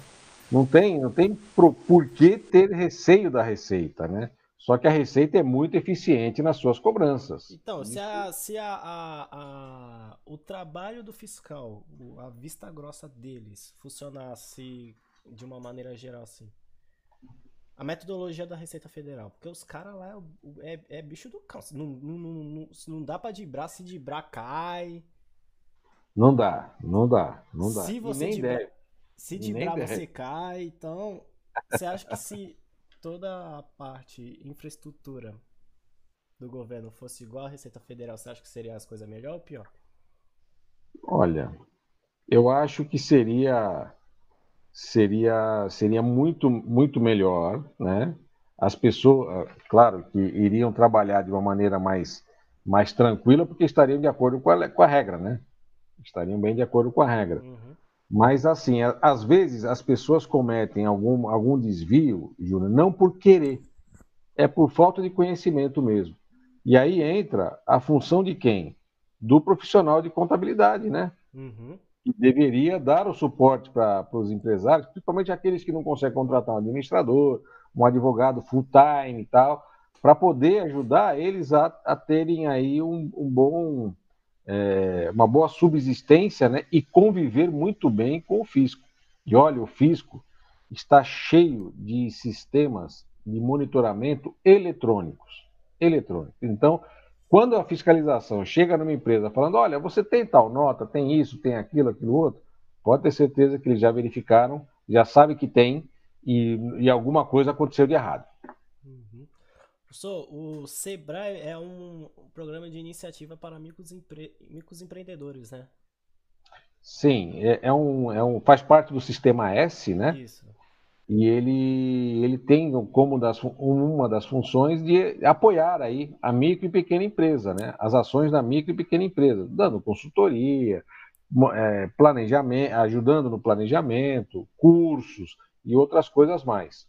[SPEAKER 2] Não tem, não tem pro, por que ter receio da receita, né? Só que a receita é muito eficiente nas suas cobranças.
[SPEAKER 3] Então, se,
[SPEAKER 2] Isso-
[SPEAKER 3] a, se a, a- a- o trabalho do fiscal, a vista grossa deles, funcionasse de uma maneira geral assim, a metodologia da Receita Federal, porque os caras lá é, é, é bicho do cão. Não, não, não, não, não dá pra dibrar, se dibrar cai.
[SPEAKER 2] Não dá, não dá, não dá.
[SPEAKER 3] Se você dibrar-
[SPEAKER 2] deve.
[SPEAKER 3] Se dibrar,
[SPEAKER 2] deve.
[SPEAKER 3] você cai. Então, você acha que se toda a parte infraestrutura do governo fosse igual à Receita Federal, você acha que seria as coisas melhor ou pior?
[SPEAKER 2] Olha, eu acho que seria seria seria muito muito melhor, né? As pessoas, claro, que iriam trabalhar de uma maneira mais mais tranquila, porque estariam de acordo com a, com a regra, né? Estariam bem de acordo com a regra.
[SPEAKER 3] Uhum.
[SPEAKER 2] Mas assim, às vezes as pessoas cometem algum, algum desvio, Júnior, não por querer, é por falta de conhecimento mesmo. E aí entra a função de quem? Do profissional de contabilidade, né? Uhum. Que deveria dar o suporte para os empresários, principalmente aqueles que não conseguem contratar um administrador, um advogado full-time e tal, para poder ajudar eles a, a terem aí um, um bom, é, uma boa subsistência né? e conviver muito bem com o fisco. E olha, o fisco está cheio de sistemas de monitoramento eletrônicos. Eletrônicos. Então, quando a fiscalização chega numa empresa falando, olha, você tem tal nota, tem isso, tem aquilo, aquilo outro, pode ter certeza que eles já verificaram, já sabem que tem e, e alguma coisa aconteceu de errado.
[SPEAKER 3] Professor, o Sebrae é um programa de iniciativa para microempre... microempreendedores, né?
[SPEAKER 2] Sim, é, é, um, é um, faz parte do sistema S, né? Isso e ele, ele tem como das, uma das funções de apoiar aí a micro e pequena empresa, né? as ações da micro e pequena empresa, dando consultoria, é, planejamento, ajudando no planejamento, cursos e outras coisas mais.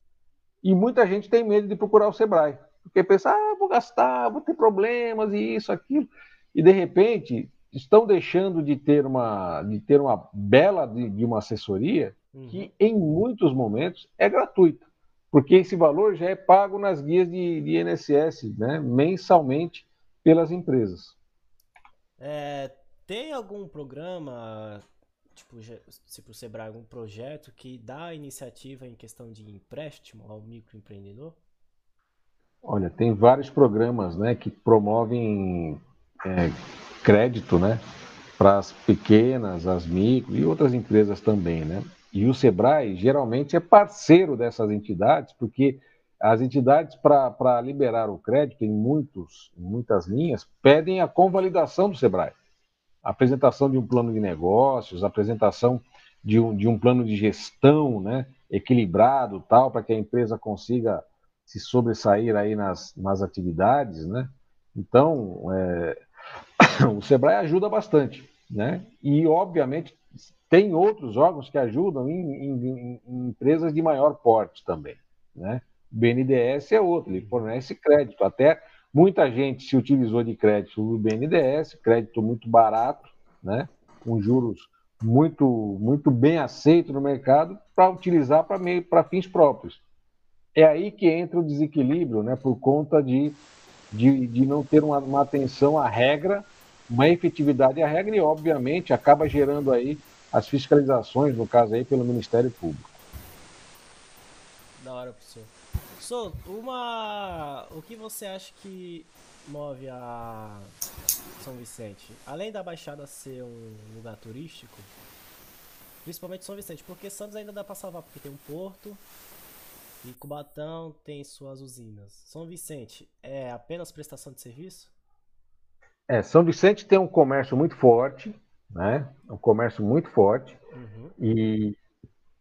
[SPEAKER 2] E muita gente tem medo de procurar o Sebrae, porque pensa, ah, vou gastar, vou ter problemas e isso, aquilo. E de repente estão deixando de ter uma, de ter uma bela de, de uma assessoria uhum. que em muitos momentos é gratuita, porque esse valor já é pago nas guias de, de INSS, né, mensalmente pelas empresas.
[SPEAKER 3] É, tem algum programa, tipo, se para o Sebrae, algum projeto que dá iniciativa em questão de empréstimo ao microempreendedor?
[SPEAKER 2] Olha, tem vários programas né, que promovem é, crédito né, para as pequenas, as micro e outras empresas também. Né? E o SEBRAE geralmente é parceiro dessas entidades, porque as entidades, para liberar o crédito em, muitos, em muitas linhas, pedem a convalidação do SEBRAE. Apresentação de um plano de negócios, apresentação de um, de um plano de gestão né, equilibrado, tal, para que a empresa consiga se sobressair aí nas, nas atividades. Né? Então, é, o SEBRAE ajuda bastante. Né? E, obviamente, tem outros órgãos que ajudam em, em, em empresas de maior porte também. Né? O BNDES é outro, ele fornece crédito. Até muita gente se utilizou de crédito do BNDES, crédito muito barato, né? com juros muito, muito bem aceito no mercado, para utilizar para fins próprios. É aí que entra o desequilíbrio, né? por conta de, de, de não ter uma, uma atenção à regra, uma efetividade à regra, e obviamente acaba gerando aí as fiscalizações, no caso aí, pelo Ministério Público.
[SPEAKER 3] Da hora, professor. Professor, uma... o que você acha que move a São Vicente? Além da Baixada ser um lugar turístico, principalmente São Vicente, porque Santos ainda dá para salvar, porque tem um porto e Cubatão tem suas usinas. São Vicente é apenas prestação de serviço?
[SPEAKER 2] É, São Vicente tem um comércio muito forte, né? Um comércio muito forte uhum. e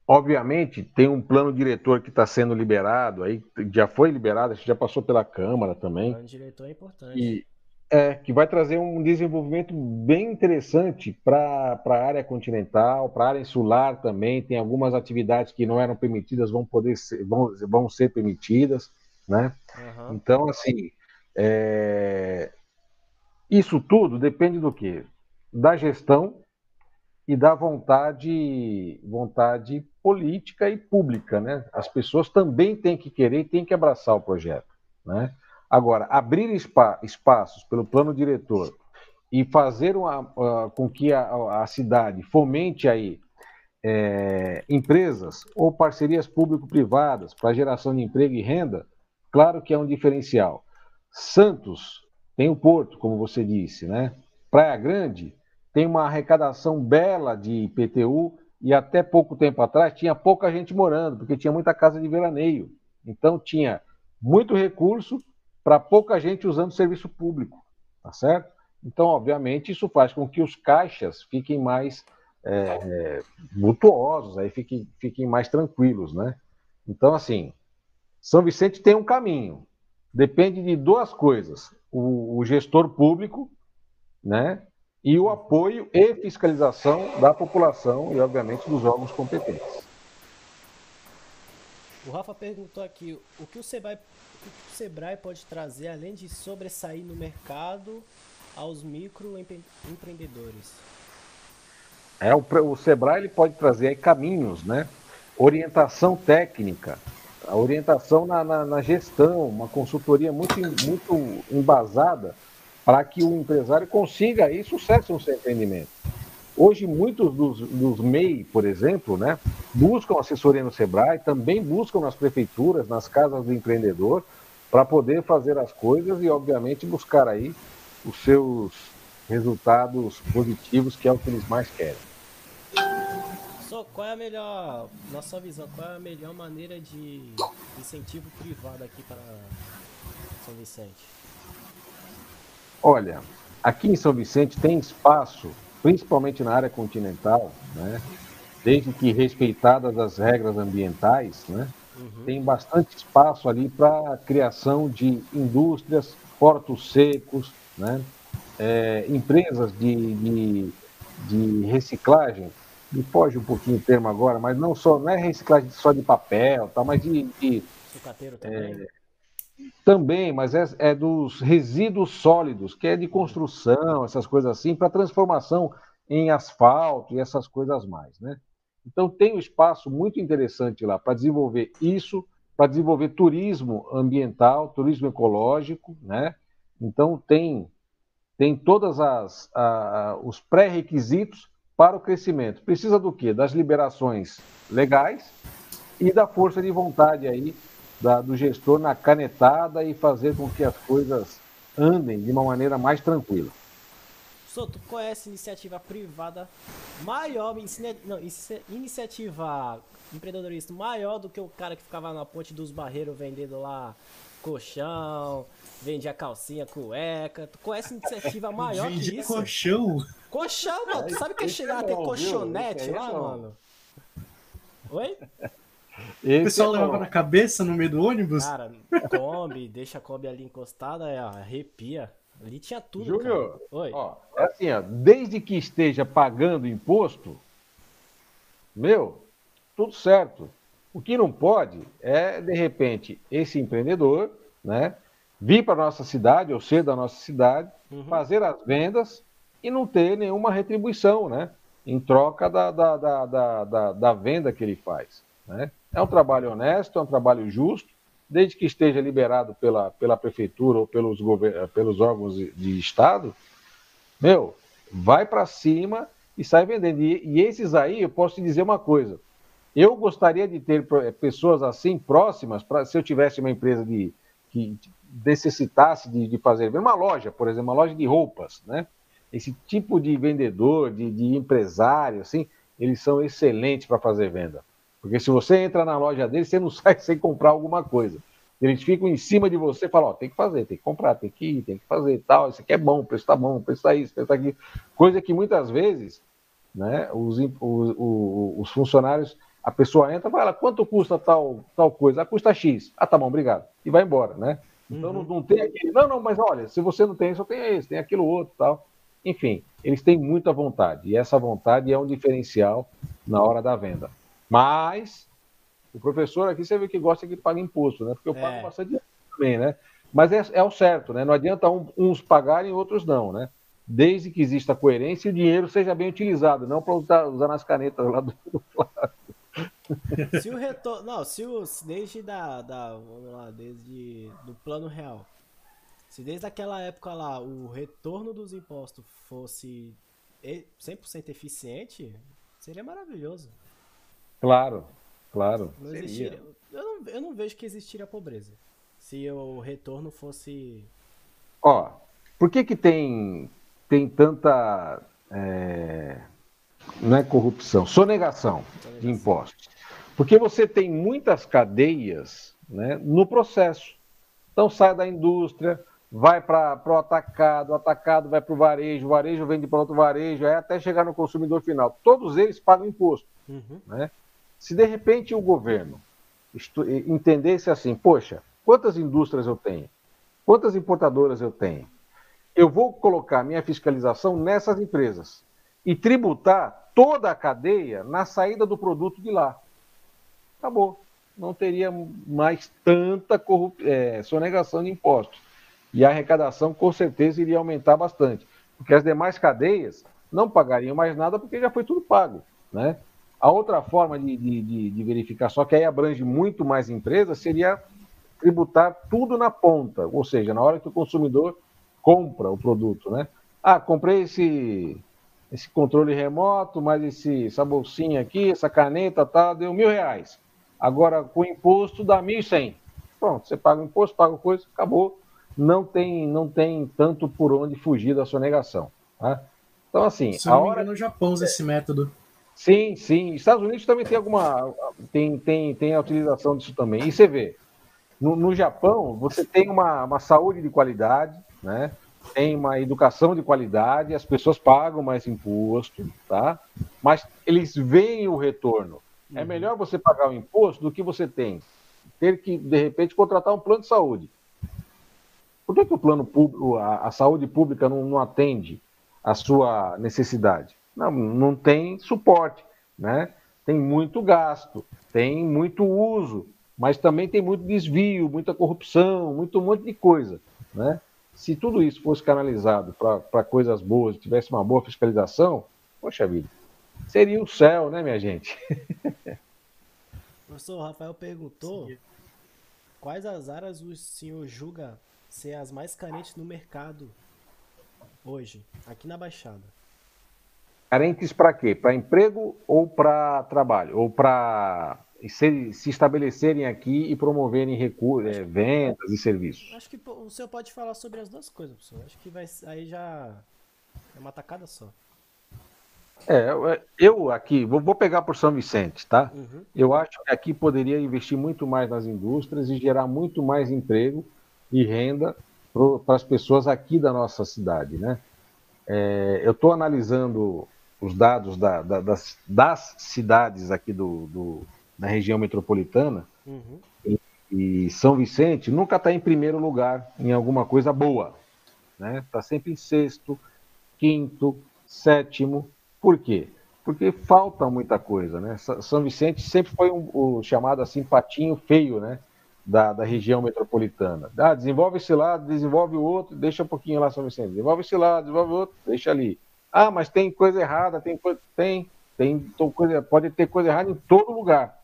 [SPEAKER 2] obviamente tem um plano diretor que está sendo liberado, aí já foi liberado, já passou pela Câmara também. O
[SPEAKER 3] plano diretor é importante.
[SPEAKER 2] E, é, que vai trazer um desenvolvimento bem interessante para a área continental, para a área insular também. Tem algumas atividades que não eram permitidas, vão poder ser, vão, vão ser permitidas, né? Uhum. Então, assim, é... isso tudo depende do quê? da gestão e da vontade, vontade política e pública, né? As pessoas também têm que querer e têm que abraçar o projeto, né? Agora, abrir spa, espaços pelo plano diretor e fazer uma, uh, com que a, a, cidade fomente aí é, empresas ou parcerias público-privadas para geração de emprego e renda, claro que é um diferencial. Santos tem o porto, como você disse, né? Praia Grande tem uma arrecadação bela de IPTU e até pouco tempo atrás tinha pouca gente morando, porque tinha muita casa de veraneio. Então tinha muito recurso para pouca gente usando serviço público, tá certo? Então, obviamente, isso faz com que os caixas fiquem mais é, mutuosos, aí fiquem, fiquem mais tranquilos, né? Então, assim, São Vicente tem um caminho. Depende de duas coisas: o, o gestor público, né? e o apoio e fiscalização da população e, obviamente, dos órgãos competentes.
[SPEAKER 3] O Rafa perguntou aqui, o que o Sebrae, o o Sebrae pode trazer além de sobressair no mercado aos microempreendedores?
[SPEAKER 2] É, o, o Sebrae ele pode trazer caminhos, né? Orientação técnica, a orientação na, na, na gestão, uma consultoria muito, muito embasada para que o empresário consiga aí sucesso no seu empreendimento. Hoje, muitos dos, dos MEI, por exemplo, né, buscam assessoria no Sebrae, também buscam nas prefeituras, nas casas do empreendedor, para poder fazer as coisas e, obviamente, buscar aí os seus resultados positivos, que é o que eles mais querem.
[SPEAKER 3] Só qual é a melhor, na sua visão, qual é a melhor maneira de incentivo privado aqui para São Vicente?
[SPEAKER 2] Olha, aqui em São Vicente tem espaço principalmente na área continental, né, desde que respeitadas as regras ambientais, né, uhum. tem bastante espaço ali para a criação de indústrias, portos secos, né, é, empresas de, de, de, reciclagem, me foge um pouquinho o termo agora, mas não só não é reciclagem só de papel, tá, mas de, de
[SPEAKER 3] Sucateiro também. É,
[SPEAKER 2] também, mas é, é, dos resíduos sólidos, que é de construção, essas coisas assim, para transformação em asfalto e essas coisas mais, né? Então tem um espaço muito interessante lá para desenvolver isso, para desenvolver turismo ambiental, turismo ecológico, né? Então tem tem todas as os pré-requisitos para o crescimento. Precisa do quê? Das liberações legais e da força de vontade aí da, do gestor na canetada e fazer com que as coisas andem de uma maneira mais tranquila.
[SPEAKER 3] Soto, qual é iniciativa privada maior, não, iniciativa empreendedorista maior do que o cara que ficava na ponte dos barreiros vendendo lá colchão, vendia calcinha, cueca. Qual é essa iniciativa maior que isso?
[SPEAKER 1] colchão?
[SPEAKER 3] Colchão, mano. Tu sabe que é chegar a ter colchonete lá, mano? Oi?
[SPEAKER 1] Esse o pessoal é levava na cabeça no meio do ônibus?
[SPEAKER 3] Cara, Kombi, deixa a Kombi ali encostada, é, arrepia. Ali tinha tudo.
[SPEAKER 2] Júnior, Oi. Ó, é assim, ó, desde que esteja pagando imposto, meu, tudo certo. O que não pode é, de repente, esse empreendedor, né, vir para a nossa cidade, ou ser da nossa cidade, uhum. fazer as vendas e não ter nenhuma retribuição, né, em troca da, da, da, da, da venda que ele faz. Né? É um trabalho honesto, é um trabalho justo, desde que esteja liberado pela, pela prefeitura ou pelos, pelos órgãos de Estado, meu, vai para cima e sai vendendo. E, e, esses aí, eu posso te dizer uma coisa, eu gostaria de ter pessoas assim próximas, pra, se eu tivesse uma empresa de, que necessitasse de, de fazer, uma loja, por exemplo, uma loja de roupas, né? Esse tipo de vendedor, de, de empresário, assim, eles são excelentes para fazer venda. Porque se você entra na loja deles, você não sai sem comprar alguma coisa. Eles ficam em cima de você e falam, ó, tem que fazer, tem que comprar, tem que ir, tem que fazer tal, isso aqui é bom, o preço tá bom, o preço tá isso, o preço tá aqui. Coisa que muitas vezes, né, os, os, os funcionários, a pessoa entra e fala, quanto custa tal, tal coisa? Ah, custa X. Ah, tá bom, obrigado. E vai embora, né? Então uhum. não, não, tem aquele, não, não, mas olha, se você não tem isso, tem esse, tem aquilo outro tal. Enfim, eles têm muita vontade, e essa vontade é um diferencial na hora da venda. Mas o professor aqui você vê que gosta que paga imposto, né? Porque eu pago é. bastante também, né? Mas é, é, o certo, né? Não adianta um, uns pagarem e outros não, né? Desde que exista coerência e o dinheiro seja bem utilizado, não para usar, usar, nas canetas lá do, do
[SPEAKER 3] Se o retorno. Não, se os. Desde da, da. Vamos lá, desde. Do plano real. Se desde aquela época lá o retorno dos impostos fosse 100% eficiente, seria maravilhoso.
[SPEAKER 2] Claro, claro.
[SPEAKER 3] Não existiria, eu, não, eu não vejo que existiria pobreza. Se o retorno fosse.
[SPEAKER 2] Ó, por que que tem, tem tanta. É, não é corrupção, sonegação, sonegação de impostos? Porque você tem muitas cadeias né, no processo. Então sai da indústria, vai para o atacado, o atacado vai para o varejo, o varejo vende para outro varejo, é até chegar no consumidor final. Todos eles pagam imposto. Uhum. Né? Se de repente o governo entendesse assim, poxa, quantas indústrias eu tenho? Quantas importadoras eu tenho? Eu vou colocar minha fiscalização nessas empresas e tributar toda a cadeia na saída do produto de lá. Acabou. não teria mais tanta é, sonegação de impostos. E a arrecadação, com certeza, iria aumentar bastante. Porque as demais cadeias não pagariam mais nada porque já foi tudo pago. Né? A outra forma de, de, de verificar, só que aí abrange muito mais empresas, seria tributar tudo na ponta, ou seja, na hora que o consumidor compra o produto, né? Ah, comprei esse esse controle remoto, mais esse, essa bolsinha aqui, essa caneta, tá, deu mil reais. Agora, com imposto, dá mil e cem. Pronto, você paga o imposto, paga o coisa, acabou. Não tem, não tem tanto por onde fugir da sonegação. Tá? Então, assim,
[SPEAKER 1] Se a hora... no Japão usa esse método.
[SPEAKER 2] Sim, sim. Estados Unidos também tem alguma. Tem, tem, tem a utilização disso também. E você vê, no, no Japão, você tem uma, uma saúde de qualidade, né? tem uma educação de qualidade, as pessoas pagam mais imposto, tá? Mas eles veem o retorno. É uhum. melhor você pagar o imposto do que você tem ter que de repente contratar um plano de saúde. Por que, que o plano público, a, a saúde pública não, não, atende a sua necessidade? Não, não tem suporte, né? Tem muito gasto, tem muito uso, mas também tem muito desvio, muita corrupção, muito um monte de coisa, né? se tudo isso fosse canalizado para coisas boas, tivesse uma boa fiscalização, poxa vida, seria o céu, né, minha gente?
[SPEAKER 3] O professor Rafael perguntou Sim. quais as áreas o senhor julga ser as mais carentes no mercado hoje, aqui na Baixada.
[SPEAKER 2] Carentes para quê? Para emprego ou para trabalho? Ou para se, se estabelecerem aqui e promoverem recursos, é, vendas e serviços.
[SPEAKER 3] Acho que o senhor pode falar sobre as duas coisas, professor. Acho que vai, aí já é uma tacada só.
[SPEAKER 2] É, eu aqui, vou, vou pegar por São Vicente, tá? Uhum. Eu acho que aqui poderia investir muito mais nas indústrias e gerar muito mais emprego e renda para as pessoas aqui da nossa cidade, né? É, eu estou analisando os dados da, da, das, das, cidades aqui do, do, na região metropolitana, uhum. e, e, São Vicente nunca está em primeiro lugar em alguma coisa boa. Está né? Tá sempre em sexto, quinto, sétimo. Por quê? Porque falta muita coisa. Né? São Vicente sempre foi um, o chamado assim patinho feio né? da, da região metropolitana. Ah, desenvolve esse lado, desenvolve o outro, deixa um pouquinho lá São Vicente. Desenvolve esse lado, desenvolve o outro, deixa ali. Ah, mas tem coisa errada, tem coisa. Tem, tem coisa, pode ter coisa errada em todo lugar.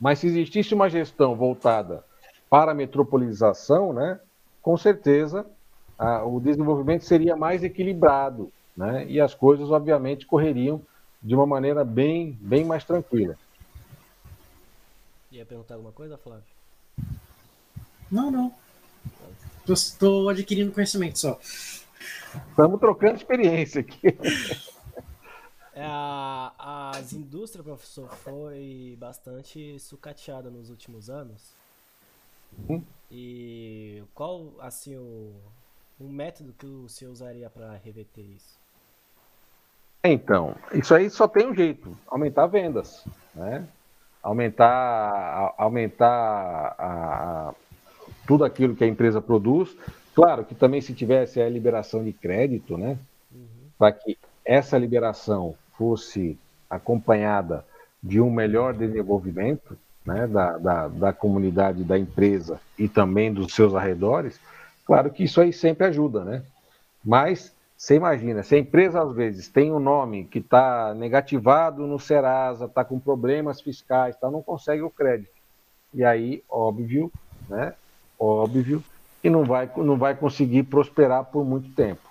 [SPEAKER 2] Mas se existisse uma gestão voltada para a metropolização, né, com certeza a, o desenvolvimento seria mais equilibrado, né, e as coisas, obviamente, correriam de uma maneira bem, bem mais tranquila.
[SPEAKER 3] Ia perguntar alguma coisa, Flávio?
[SPEAKER 1] Não, não. Estou adquirindo conhecimento só.
[SPEAKER 2] Estamos trocando experiência aqui.
[SPEAKER 3] É, a, as indústrias, professor, foi bastante sucateada nos últimos anos. Hum? E qual, assim, o, o método que o senhor usaria para reverter isso?
[SPEAKER 2] Então, isso aí só tem um jeito, aumentar vendas, né? Aumentar, aumentar a, a, tudo aquilo que a empresa produz. Claro que também se tivesse a liberação de crédito, né? Uhum. Para que essa liberação fosse acompanhada de um melhor desenvolvimento né, da, da, da comunidade da empresa e também dos seus arredores, claro que isso aí sempre ajuda, né? Mas você imagina, se a empresa às vezes tem um nome que está negativado no Serasa, está com problemas fiscais, tá, não consegue o crédito. E aí, óbvio, né? Óbvio que não vai, não vai conseguir prosperar por muito tempo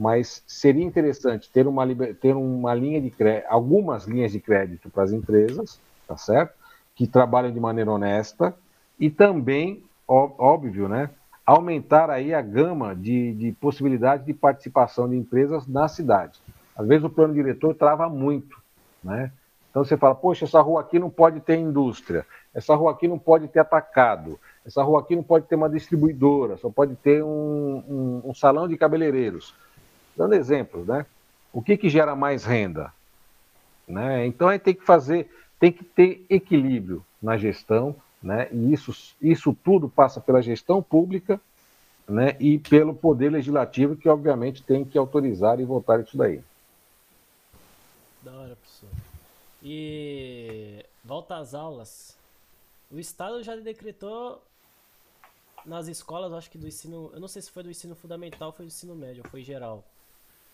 [SPEAKER 2] mas seria interessante ter uma, ter uma linha de crédito, algumas linhas de crédito para as empresas, tá certo? Que trabalham de maneira honesta e também, óbvio, né? Aumentar aí a gama de, de possibilidades de participação de empresas na cidade. Às vezes o plano diretor trava muito, né? Então você fala, poxa, essa rua aqui não pode ter indústria, essa rua aqui não pode ter atacado, essa rua aqui não pode ter uma distribuidora, só pode ter um, um, um salão de cabeleireiros dando exemplos, né? O que, que gera mais renda? Né? Então tem que fazer, tem que ter equilíbrio na gestão, né? E isso, isso tudo passa pela gestão pública, né? E pelo poder legislativo que obviamente tem que autorizar e votar isso daí.
[SPEAKER 3] Da hora, professor. E volta às aulas. o Estado já decretou nas escolas, acho que do ensino. Eu não sei se foi do ensino fundamental ou foi do ensino médio, ou foi geral.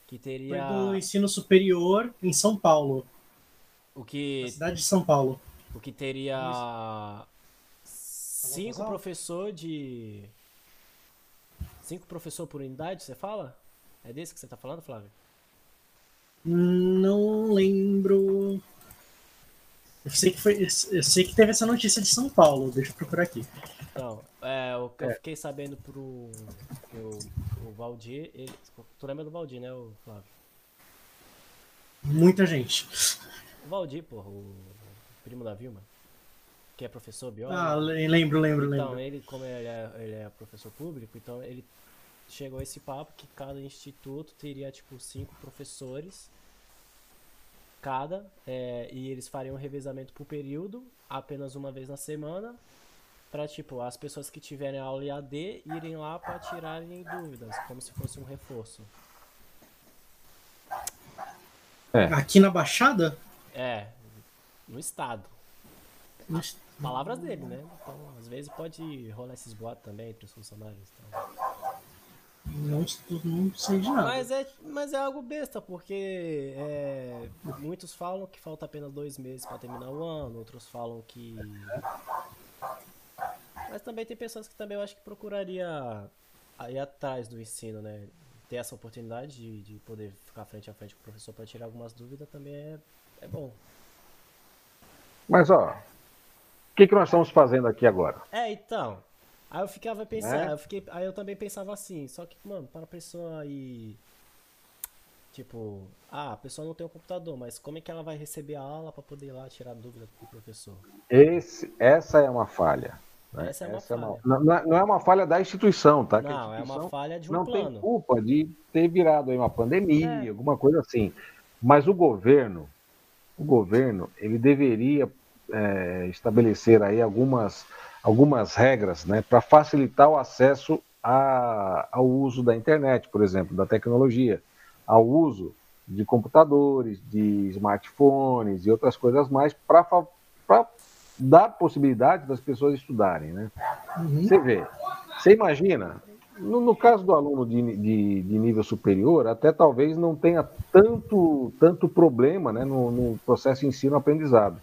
[SPEAKER 3] Que teria.
[SPEAKER 1] Foi do ensino superior em São Paulo.
[SPEAKER 3] O que.
[SPEAKER 1] Na cidade de São Paulo.
[SPEAKER 3] O que teria. Cinco professor de. Cinco professor por unidade, você fala? É desse que você tá falando, Flávio?
[SPEAKER 1] Não lembro. Eu sei que, foi, eu sei que teve essa notícia de São Paulo, deixa eu procurar aqui.
[SPEAKER 3] Então, é, o que é. eu fiquei sabendo pro o, o Valdir, ele, tu lembra do Valdir, né, o Flávio?
[SPEAKER 1] Muita gente.
[SPEAKER 3] O Valdir, porra, o primo da Vilma, que é professor biólogo.
[SPEAKER 1] Ah, lembro, lembro, lembro.
[SPEAKER 3] Então, ele, como ele é, ele é professor público, então ele chegou a esse papo que cada instituto teria, tipo, cinco professores cada, é, e eles fariam um revezamento por período, apenas uma vez na semana, para tipo, as pessoas que tiverem aula EAD irem lá para tirarem dúvidas, como se fosse um reforço.
[SPEAKER 1] É. Aqui na Baixada?
[SPEAKER 3] É, no estado. No... Palavras dele, né? Então, às vezes pode rolar esses boatos também entre os funcionários. Então...
[SPEAKER 1] Não, não sei de nada.
[SPEAKER 3] Mas é, mas é algo besta, porque é, muitos falam que falta apenas dois meses para terminar o ano, outros falam que. Mas também tem pessoas que também eu acho que procuraria ir atrás do ensino, né? Ter essa oportunidade de, de poder ficar frente a frente com o professor para tirar algumas dúvidas também é, é bom.
[SPEAKER 2] Mas ó, o que, que nós estamos fazendo aqui agora?
[SPEAKER 3] É, então. Aí eu ficava pensando, né? eu fiquei, aí eu também pensava assim, só que, mano, para a pessoa aí. Tipo, ah, a pessoa não tem um computador, mas como é que ela vai receber a aula para poder ir lá tirar dúvida do professor?
[SPEAKER 2] Esse, essa é uma falha. Né?
[SPEAKER 3] Essa é uma essa falha. É
[SPEAKER 2] uma, não, é, não, é uma falha da instituição, tá?
[SPEAKER 3] Não, instituição é uma falha de um
[SPEAKER 2] não
[SPEAKER 3] plano.
[SPEAKER 2] Não tem culpa de ter virado aí uma pandemia, é. alguma coisa assim. Mas o governo, o governo, ele deveria é, estabelecer aí algumas algumas regras né, para facilitar o acesso a, ao uso da internet, por exemplo, da tecnologia, ao uso de computadores, de smartphones e outras coisas mais para dar possibilidade das pessoas estudarem. Né? Uhum. Você vê, você imagina, no, no caso do aluno de, de, de, nível superior, até talvez não tenha tanto, tanto problema né, no, no processo ensino-aprendizado.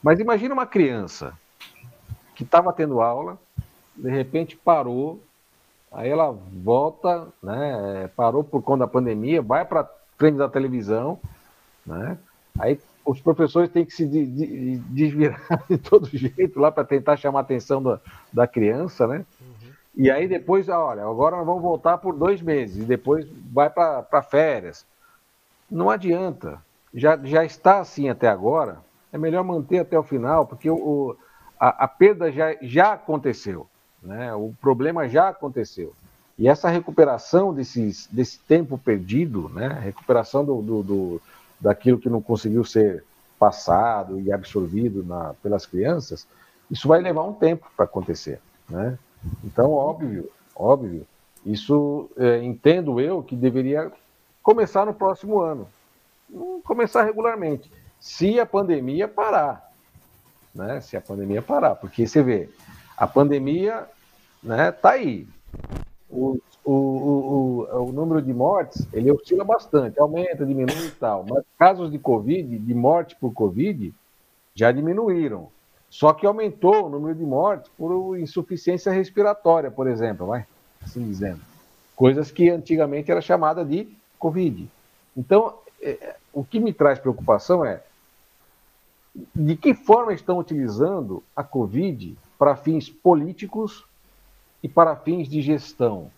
[SPEAKER 2] Mas imagina uma criança que estava tendo aula, de repente parou, aí ela volta, né, parou por conta da pandemia, vai para frente da televisão, né, aí os professores têm que se desvirar de todo jeito lá para tentar chamar a atenção da, da criança, né? Uhum. E aí depois, olha, agora nós vamos voltar por dois meses, e depois vai para férias. Não adianta. Já, já está assim até agora, é melhor manter até o final, porque o, o a, a perda já, já aconteceu, né? o problema já aconteceu. E essa recuperação desses, desse tempo perdido, né? recuperação do, do, do, daquilo que não conseguiu ser passado e absorvido na, pelas crianças, isso vai levar um tempo para acontecer. Né? Então, óbvio, óbvio, isso é, entendo eu que deveria começar no próximo ano. Começar regularmente. Se a pandemia parar né? Se a pandemia parar, porque você vê, a pandemia, né? Tá aí. O, o, o, o, número de mortes ele oscila bastante, aumenta, diminui e tal. Mas casos de Covid, de morte por Covid, já diminuíram. Só que aumentou o número de mortes por insuficiência respiratória, por exemplo, vai, assim dizendo. Coisas que antigamente era chamada de Covid. Então, é, o que me traz preocupação é de que forma estão utilizando a Covid para fins políticos e para fins de gestão,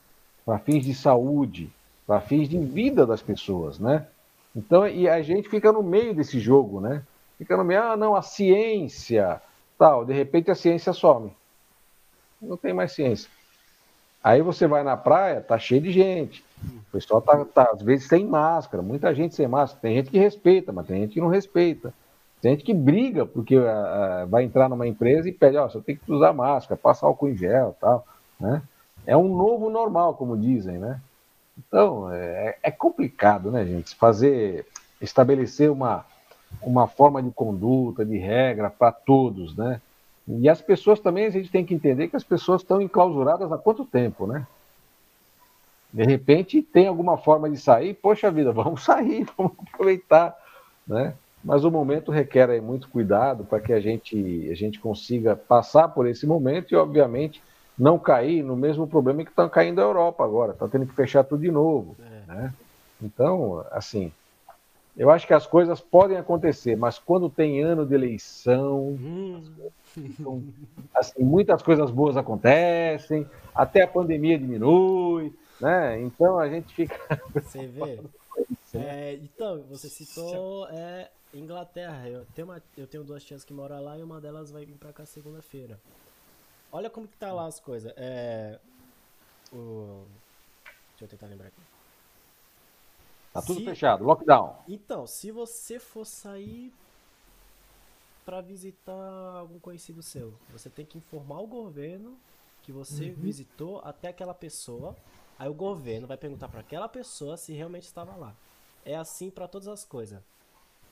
[SPEAKER 2] para fins de saúde, para fins de vida das pessoas, né? Então, e a gente fica no meio desse jogo, né? Fica no meio, ah, não, a ciência, tal, de repente a ciência some. Não tem mais ciência. Aí você vai na praia, tá cheio de gente. O pessoal tá, tá às vezes sem máscara, muita gente sem máscara. Tem gente que respeita, mas tem gente que não respeita. Tem gente que briga porque uh, vai entrar numa empresa e pede, ó, oh, você tem que usar máscara, passar álcool em gel tal, né? É um novo normal, como dizem, né? Então, é, é complicado, né, gente? Fazer, estabelecer uma, uma forma de conduta, de regra para todos, né? E as pessoas também, a gente tem que entender que as pessoas estão enclausuradas há quanto tempo, né? De repente tem alguma forma de sair, poxa vida, vamos sair, vamos aproveitar, né? Mas o momento requer aí muito cuidado para que a gente, a gente consiga passar por esse momento e, obviamente, não cair no mesmo problema que estão caindo a Europa agora, estão tendo que fechar tudo de novo. É. Né? Então, assim, eu acho que as coisas podem acontecer, mas quando tem ano de eleição, hum. então, assim, muitas coisas boas acontecem, até a pandemia diminui, né? Então a gente fica.
[SPEAKER 3] Você vê? É, então, você citou é, Inglaterra. Eu tenho, uma, eu tenho duas tias que moram lá e uma delas vai vir pra cá segunda-feira. Olha como que tá lá as coisas. É. O... Deixa eu tentar lembrar aqui.
[SPEAKER 2] Tá tudo se... fechado, lockdown.
[SPEAKER 3] Então, se você for sair para visitar algum conhecido seu, você tem que informar o governo que você uhum. visitou até aquela pessoa. Aí o governo vai perguntar para aquela pessoa se realmente estava lá. É assim para todas as coisas.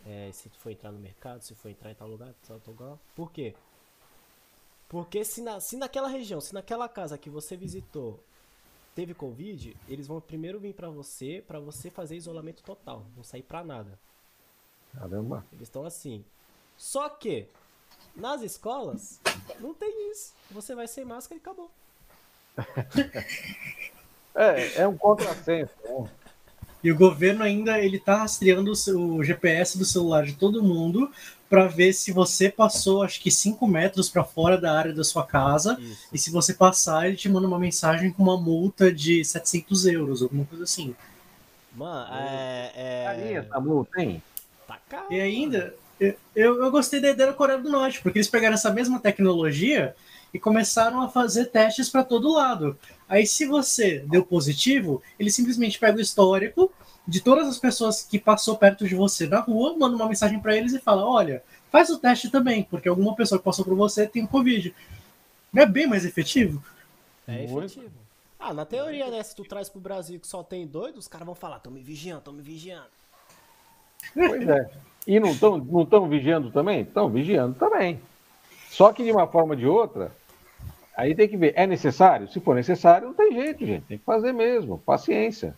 [SPEAKER 3] É, se for entrar no mercado, se for entrar em tal lugar, tal lugar. Por quê? Porque se, na, se naquela região, se naquela casa que você visitou teve Covid, eles vão primeiro vir para você, para você fazer isolamento total. Não sair pra nada.
[SPEAKER 2] Caramba.
[SPEAKER 3] Eles estão assim. Só que, nas escolas, não tem isso. Você vai sem máscara e acabou.
[SPEAKER 2] é, é um contrassenso.
[SPEAKER 1] E o governo ainda ele tá rastreando o GPS do celular de todo mundo para ver se você passou, acho que 5 metros para fora da área da sua casa. Isso. E se você passar, ele te manda uma mensagem com uma multa de 700 euros, alguma coisa assim.
[SPEAKER 3] Mano, é. é...
[SPEAKER 2] Carinha essa multa, hein?
[SPEAKER 1] Tá caro. E ainda, eu, eu gostei da ideia da Coreia do Norte, porque eles pegaram essa mesma tecnologia e começaram a fazer testes para todo lado. Aí, se você deu positivo, ele simplesmente pega o histórico de todas as pessoas que passou perto de você na rua, manda uma mensagem para eles e fala: olha, faz o teste também, porque alguma pessoa que passou por você tem Covid. Não é bem mais efetivo?
[SPEAKER 3] É efetivo. Ah, na teoria, né? Se tu traz pro Brasil que só tem doido, os caras vão falar: tão me vigiando, tão me vigiando.
[SPEAKER 2] Pois é. E não estão não tão vigiando também? Estão vigiando também. Só que de uma forma ou de outra, Aí tem que ver, é necessário? Se for necessário, não tem jeito, gente. Tem que fazer mesmo, paciência.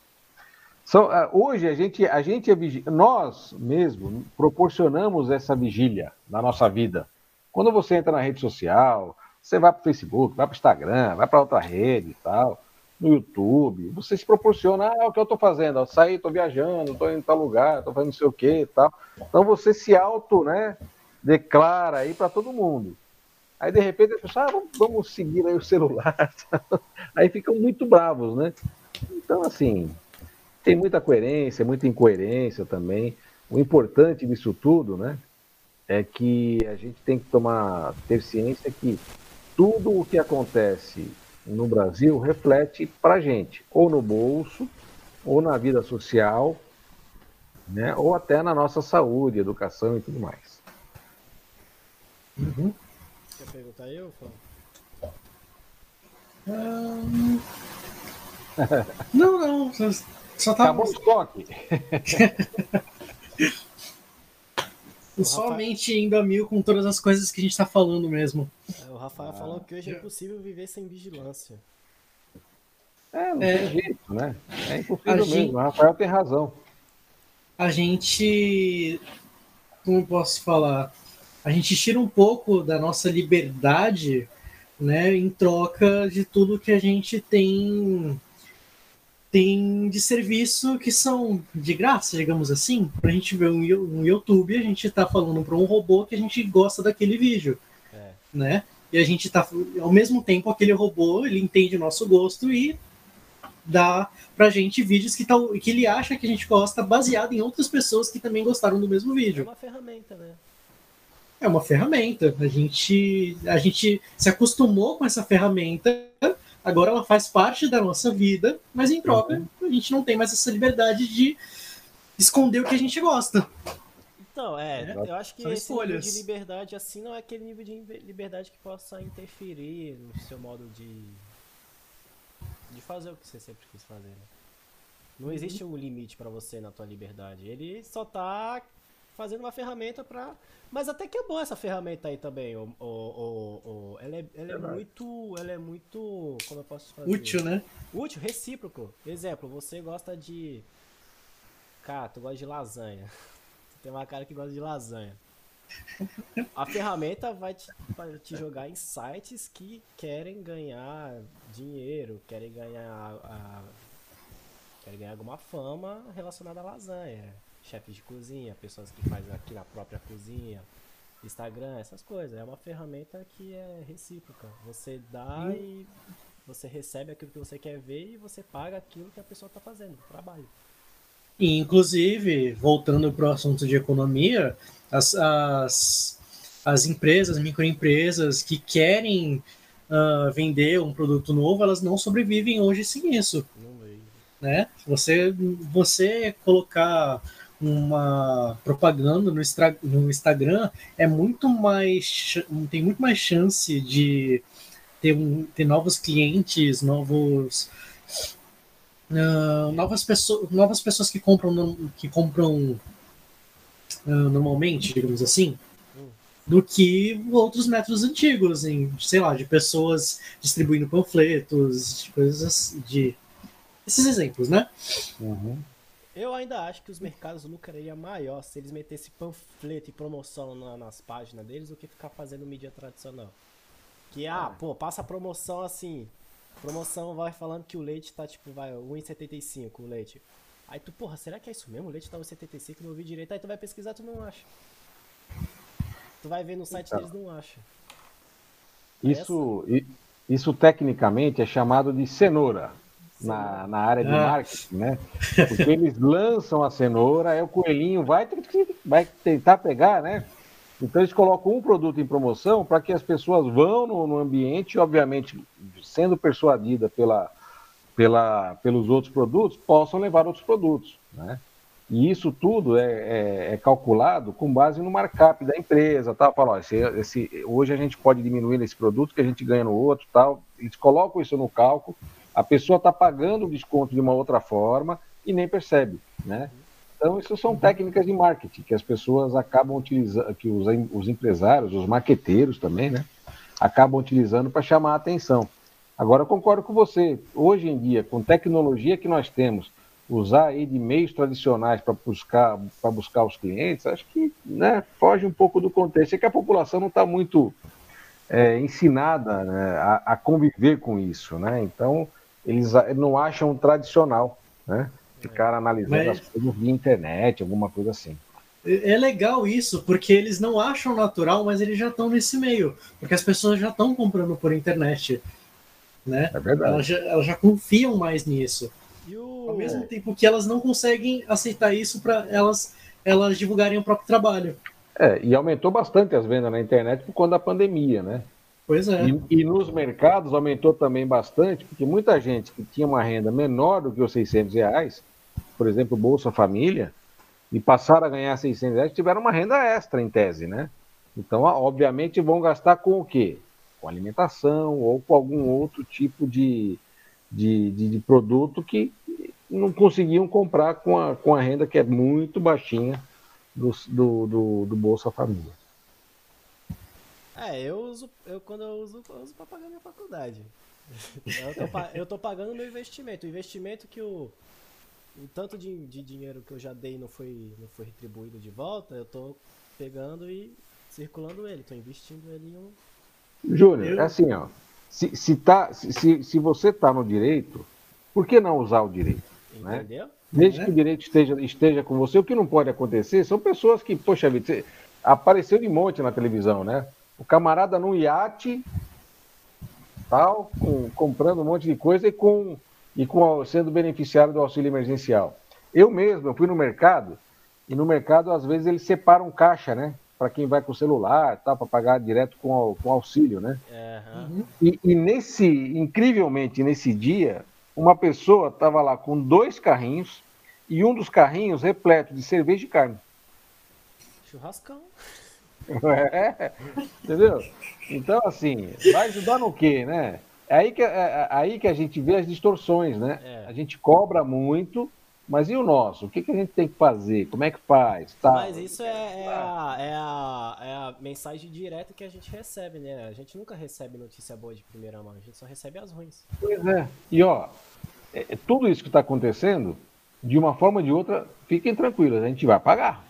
[SPEAKER 2] São, uh, hoje a gente, a gente é vigi... nós mesmo proporcionamos essa vigília na nossa vida. Quando você entra na rede social, você vai para o Facebook, vai para o Instagram, vai para outra rede e tal, no YouTube, você se proporciona, ah, é o que eu estou fazendo, eu saí, estou viajando, estou indo em tal lugar, estou fazendo não sei o que e tal. Então você se auto, né, declara aí para todo mundo. Aí de repente as pessoas, ah, vamos, vamos seguir aí o celular. aí ficam muito bravos, né? Então, assim, tem muita coerência, muita incoerência também. O importante disso tudo, né, é que a gente tem que tomar ter ciência que tudo o que acontece no Brasil reflete para gente, ou no bolso, ou na vida social, né, ou até na nossa saúde, educação e tudo mais.
[SPEAKER 3] Uhum. Quer perguntar eu, Fábio?
[SPEAKER 1] Um... não, não. Só, só tava...
[SPEAKER 2] Acabou o estoque.
[SPEAKER 1] Somente indo a mil com todas as coisas que a gente está falando mesmo.
[SPEAKER 3] É, o Rafael ah. falou que hoje é impossível viver sem vigilância.
[SPEAKER 2] É, não é, tem jeito, né? É impossível mesmo. Gente... O Rafael tem razão.
[SPEAKER 1] A gente. Como posso falar? A gente tira um pouco da nossa liberdade, né, em troca de tudo que a gente tem tem de serviço que são de graça, digamos assim. Para a gente ver um, YouTube, a gente está falando para um robô que a gente gosta daquele vídeo, é. né? E a gente está, ao mesmo tempo, aquele robô ele entende o nosso gosto e dá pra gente vídeos que, tá, que ele acha que a gente gosta, baseado em outras pessoas que também gostaram do mesmo vídeo. É
[SPEAKER 3] uma ferramenta, né?
[SPEAKER 1] É uma ferramenta. A gente, a gente se acostumou com essa ferramenta, agora ela faz parte da nossa vida, mas em troca uhum. a gente não tem mais essa liberdade de esconder o que a gente gosta.
[SPEAKER 3] Então, é, é eu acho que esse escolhas. nível de liberdade assim não é aquele nível de liberdade que possa interferir no seu modo de de fazer o que você sempre quis fazer. Né? Não uhum. existe um limite para você na tua liberdade. Ele só tá fazendo uma ferramenta para Mas até que é boa essa ferramenta aí também. O, o, o. Ela, é, ela é, muito. Ela é muito. Como eu posso fazer?
[SPEAKER 1] Útil, né?
[SPEAKER 3] Útil, recíproco. Exemplo, você gosta de. Cara, tu gosta de lasanha. Tem uma cara que gosta de lasanha. A ferramenta vai te, vai te jogar em sites que querem ganhar dinheiro, querem ganhar a, querem ganhar alguma fama relacionada à lasanha. Chefes de cozinha, pessoas que fazem aqui na própria cozinha, Instagram, essas coisas. É uma ferramenta que é recíproca. Você dá hum. e você recebe aquilo que você quer ver e você paga aquilo que a pessoa está fazendo, o trabalho.
[SPEAKER 1] E, inclusive, voltando para o assunto de economia, as, as, as empresas, microempresas que querem uh, vender um produto novo, elas não sobrevivem hoje sem isso. Né? Você, você colocar uma propaganda no, no Instagram é muito mais tem muito mais chance de ter, um, ter novos clientes, novos uh, novas pessoas novas pessoas que compram que compram uh, normalmente, digamos assim, do que outros métodos antigos, em, sei lá, de pessoas distribuindo panfletos, de coisas de. Esses exemplos, né?
[SPEAKER 3] Uhum. Eu ainda acho que os mercados lucrariam maior se eles metessem panfleto e promoção na, nas páginas deles do que ficar fazendo mídia tradicional. Que, ah, é. pô, passa promoção assim. Promoção vai falando que o leite tá tipo, vai, 1,75 o leite. Aí tu, porra, será que é isso mesmo? O leite tá 1,75, não ouvi direito. Aí tu vai pesquisar, tu não acha. Tu vai ver no site então, deles, não acha.
[SPEAKER 2] Isso, isso tecnicamente é chamado de cenoura. Na, na área de ah. marketing, né? Porque eles lançam a cenoura, aí o coelhinho vai, vai tentar pegar, né? Então eles colocam um produto em promoção para que as pessoas vão no, no ambiente, obviamente sendo persuadida pela, pela, pelos outros produtos, possam levar outros produtos. Né? E isso tudo é, é, é, calculado com base no markup da empresa. Tá? Fala, ó, esse, esse, hoje a gente pode diminuir nesse produto que a gente ganha no outro. Tal. Eles colocam isso no cálculo, a pessoa está pagando o desconto de uma outra forma e nem percebe. Né? Então, isso são técnicas de marketing que as pessoas acabam utilizando, que os, os empresários, os maqueteiros também, né, acabam utilizando para chamar a atenção. Agora, eu concordo com você. Hoje em dia, com tecnologia que nós temos, usar aí de meios tradicionais para buscar, buscar os clientes, acho que né, foge um pouco do contexto. É que a população não está muito é, ensinada né, a, a, conviver com isso. Né? Então, eles não acham tradicional né? ficar analisando Mas... as coisas via internet, alguma coisa assim.
[SPEAKER 1] É, é legal isso, porque eles não acham natural, mas eles já estão nesse meio. Porque as pessoas já estão comprando por internet né? É verdade. Elas já, elas já confiam mais nisso. O... Ao mesmo tempo que elas não conseguem aceitar isso para elas, elas divulgarem o próprio trabalho.
[SPEAKER 2] É, e aumentou bastante as vendas na internet por conta da pandemia, né?
[SPEAKER 1] Pois é.
[SPEAKER 2] E, e, nos mercados aumentou também bastante, porque muita gente que tinha uma renda menor do que os 600 reais, por exemplo, Bolsa Família, e passaram a ganhar 600 reais, tiveram uma renda extra em tese, né? Então, obviamente, vão gastar com o quê? com alimentação ou com algum outro tipo de, de, de, de produto que não conseguiam comprar com a, com a renda que é muito baixinha do, do, do, do Bolsa Família.
[SPEAKER 3] É, eu uso, eu quando eu uso, eu uso para pagar minha faculdade. Eu tô, eu tô pagando meu investimento. O investimento que o, o tanto de, de dinheiro que eu já dei não foi, não foi retribuído de volta, eu tô pegando e circulando ele, tô investindo ele em um,
[SPEAKER 2] Júnior, é assim, ó. Se, se, tá, se, se você está no direito, por que não usar o direito? Né? Entendeu? Né? Desde é. que o direito esteja, esteja com você, o que não pode acontecer são pessoas que, poxa vida, apareceu de monte na televisão, né? O camarada num iate, tal, com, comprando um monte de coisa e com, e com sendo beneficiário do auxílio emergencial. Eu mesmo, eu fui no mercado, e no mercado, às vezes, eles separam caixa, né? para quem vai com celular, tá, para pagar direto com, com auxílio, né? Uhum. E, e, nesse, incrivelmente, nesse dia, uma pessoa estava lá com dois carrinhos e um dos carrinhos repleto de cerveja e carne.
[SPEAKER 3] Churrascão.
[SPEAKER 2] É, entendeu? Então, assim, vai ajudar no quê, né? É aí que, é, é aí que a gente vê as distorções, né? É. A gente cobra muito Mas e o nosso? O que, que a gente tem que fazer? Como é que faz? Tá.
[SPEAKER 3] Mas isso é, é, a, é, a, é a mensagem direta que a gente recebe, né? A gente nunca recebe notícia boa de primeira mão, a gente só recebe as ruins.
[SPEAKER 2] Pois é. E ó, é, é tudo isso que está acontecendo, de uma forma ou de outra, fiquem tranquilos, a gente vai pagar.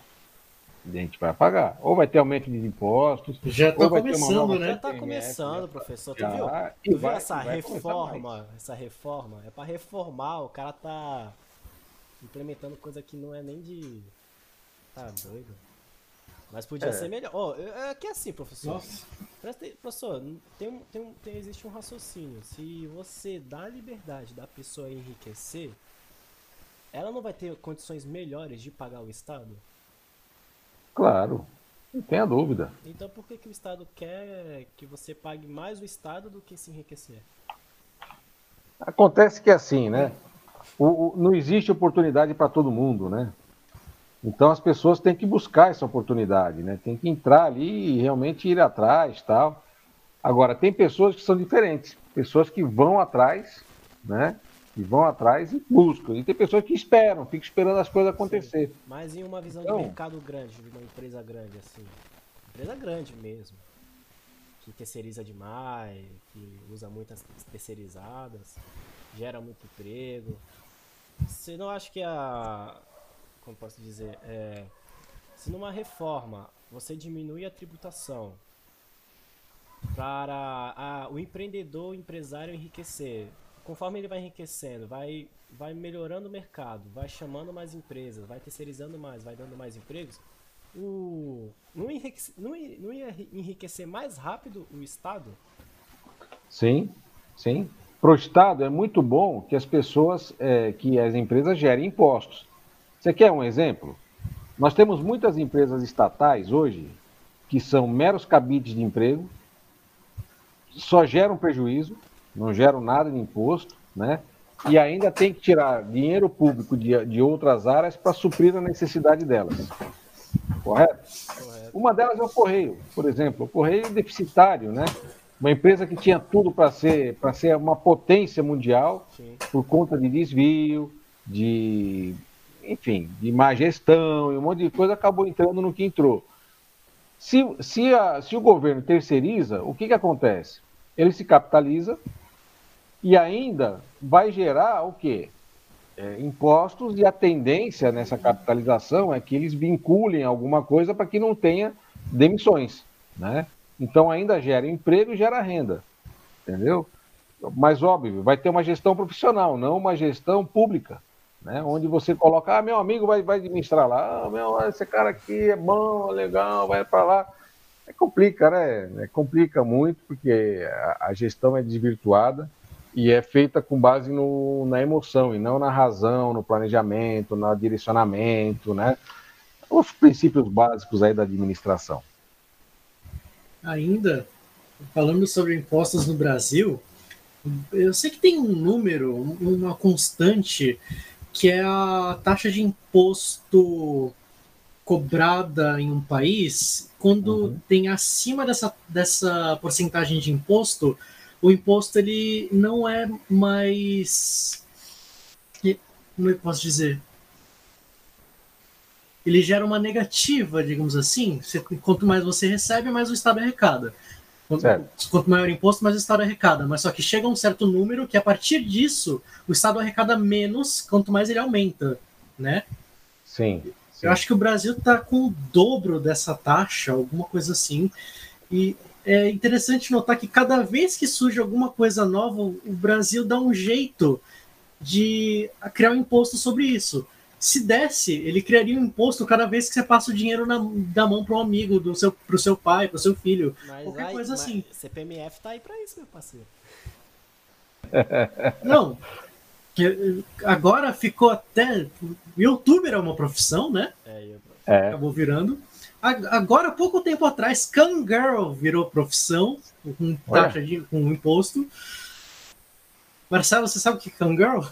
[SPEAKER 2] A gente vai pagar. Ou vai ter aumento de impostos.
[SPEAKER 1] Já está
[SPEAKER 2] começando,
[SPEAKER 1] né?
[SPEAKER 3] Já está começando, professor. Tu viu, tu viu essa reforma? Essa reforma? É para reformar, o cara tá implementando coisa que não é nem de. Tá doido. Mas podia é. ser melhor. Ó, oh, é que é assim, professor. Nossa. Presta, professor, tem, tem, tem, existe um raciocínio. Se você dá liberdade da pessoa enriquecer, ela não vai ter condições melhores de pagar o Estado?
[SPEAKER 2] Claro, não tenha dúvida.
[SPEAKER 3] Então por que, que o Estado quer que você pague mais o Estado do que se enriquecer?
[SPEAKER 2] Acontece que é assim, né? O, o, não existe oportunidade para todo mundo, né? Então as pessoas têm que buscar essa oportunidade, né? Tem que entrar ali e realmente ir atrás, tal. Agora tem pessoas que são diferentes, pessoas que vão atrás, né? Que vão atrás e buscam. E tem pessoas que esperam, ficam esperando as coisas acontecer. Sim.
[SPEAKER 3] Mas em uma visão então, de mercado grande, de uma empresa grande, assim. Empresa grande mesmo. Que terceiriza demais, que usa muitas terceirizadas, gera muito emprego. Você não acha que a. Como posso dizer? É, se numa reforma você diminui a tributação para a, o empreendedor, o empresário enriquecer, conforme ele vai enriquecendo, vai, vai melhorando o mercado, vai chamando mais empresas, vai terceirizando mais, vai dando mais empregos, o, não, enriquece, não, não ia enriquecer mais rápido o Estado?
[SPEAKER 2] Sim, sim. Para o Estado é muito bom que as pessoas, é, que as empresas gerem impostos. Você quer um exemplo? Nós temos muitas empresas estatais hoje que são meros cabides de emprego, só geram prejuízo, não geram nada de imposto, né? E ainda tem que tirar dinheiro público de, de outras áreas para suprir a necessidade delas. Correto? Correto? Uma delas é o Correio, por exemplo. O Correio é deficitário, né? Uma empresa que tinha tudo para ser, ser uma potência mundial, Sim. por conta de desvio, de, enfim, de má gestão e um monte de coisa, acabou entrando no que entrou. Se, se, a, se o governo terceiriza, o que, que acontece? Ele se capitaliza, e ainda vai gerar o quê? É, impostos e a tendência nessa capitalização é que eles vinculem alguma coisa para que não tenha demissões, né? Então ainda gera emprego e gera renda, entendeu? Mas óbvio, vai ter uma gestão profissional, não uma gestão pública, né? Onde você coloca, ah, meu amigo vai, vai administrar lá, ah, meu, esse cara aqui é bom, legal, vai para lá. É complica, né? É, complica muito porque a, a gestão é desvirtuada e é feita com base no, na emoção e não na razão, no planejamento, no direcionamento, né? Os princípios básicos aí da administração.
[SPEAKER 1] Ainda, falando sobre impostos no Brasil, eu sei que tem um número, uma constante, que é a taxa de imposto cobrada em um país, quando uhum. tem acima dessa, dessa porcentagem de imposto, o imposto ele não é mais. Como é que eu posso dizer? Ele gera uma negativa, digamos assim. Você, quanto mais você recebe, mais o Estado arrecada. Quanto, quanto, maior o imposto, mais o Estado arrecada. Mas só que chega um certo número que, a partir disso, o Estado arrecada menos quanto mais ele aumenta, né?
[SPEAKER 2] Sim. sim.
[SPEAKER 1] Eu acho que o Brasil está com o dobro dessa taxa, alguma coisa assim. E é interessante notar que cada vez que surge alguma coisa nova, o Brasil dá um jeito de criar um imposto sobre isso. Se desse, ele criaria um imposto cada vez que você passa o dinheiro na, da mão para um amigo, do seu, pro seu pai, pro seu filho. Mas qualquer aí, coisa assim.
[SPEAKER 3] CPMF tá aí para isso, meu parceiro.
[SPEAKER 1] Não. Agora ficou até. Youtuber é uma profissão, né?
[SPEAKER 3] É, eu...
[SPEAKER 1] é. Acabou virando. Agora, pouco tempo atrás, Kangirl virou profissão, com taxa de com imposto. Marcelo, você sabe o que é Kangirl?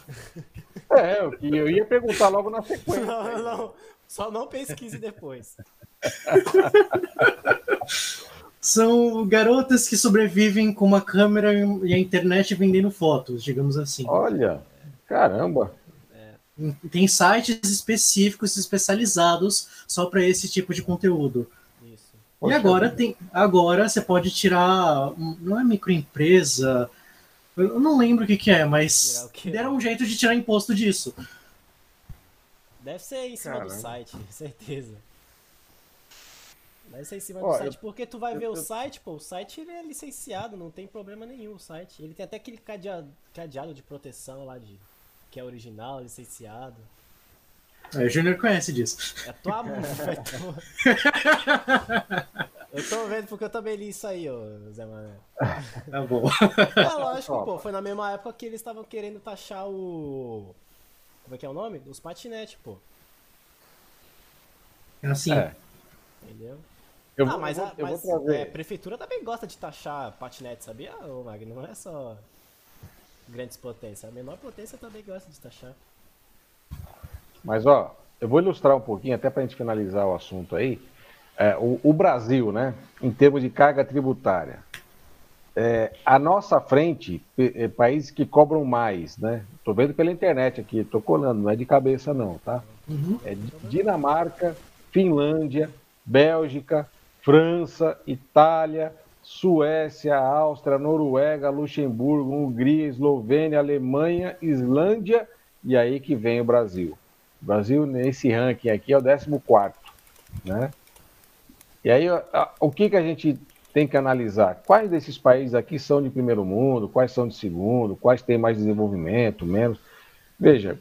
[SPEAKER 2] É, eu ia perguntar logo na sequência.
[SPEAKER 3] Não, não, só não pesquise depois.
[SPEAKER 1] São garotas que sobrevivem com uma câmera e a internet vendendo fotos, digamos assim.
[SPEAKER 2] Olha, caramba.
[SPEAKER 1] Tem sites específicos, especializados só para esse tipo de conteúdo. Isso. E agora tem, agora você pode tirar, não é microempresa, eu não lembro o que, que é, mas deram um jeito de tirar imposto disso.
[SPEAKER 3] Deve ser em cima Caramba. do site, certeza. Deve ser em cima Ó, do site, eu, porque tu vai eu, ver eu, o site, pô, o site ele é licenciado, não tem problema nenhum o site. Ele tem até aquele cadeado, cadeado de proteção lá de que é original, licenciado.
[SPEAKER 1] É, o Júnior conhece disso.
[SPEAKER 3] É tua mãe, Eu tô vendo porque eu também li isso aí, ô Zé Mané.
[SPEAKER 1] Tá bom.
[SPEAKER 3] É lógico, pô, foi na mesma época que eles estavam querendo taxar o. Como é que é o nome? Os patinetes, pô.
[SPEAKER 1] É assim. É.
[SPEAKER 3] Entendeu? Eu ah, vou, mas, a, mas a é, prefeitura também gosta de taxar patinete, sabia, ô Magno? Não é só grandes potências. A menor potência também gosta de taxar.
[SPEAKER 2] Mas, ó, eu vou ilustrar um pouquinho, até para a gente finalizar o assunto aí. É, o, o, Brasil, né, em termos de carga tributária, é, a nossa frente, é, países que cobram mais, né? Estou vendo pela internet aqui, estou colando, não é de cabeça não, tá? Uhum. É Dinamarca, Finlândia, Bélgica, França, Itália, Suécia, Áustria, Noruega, Luxemburgo, Hungria, Eslovênia, Alemanha, Islândia e aí que vem o Brasil. O Brasil, nesse ranking aqui, é o 14, né? E aí, o que, que a gente tem que analisar? Quais desses países aqui são de primeiro mundo, quais são de segundo, quais têm mais desenvolvimento, menos? Veja,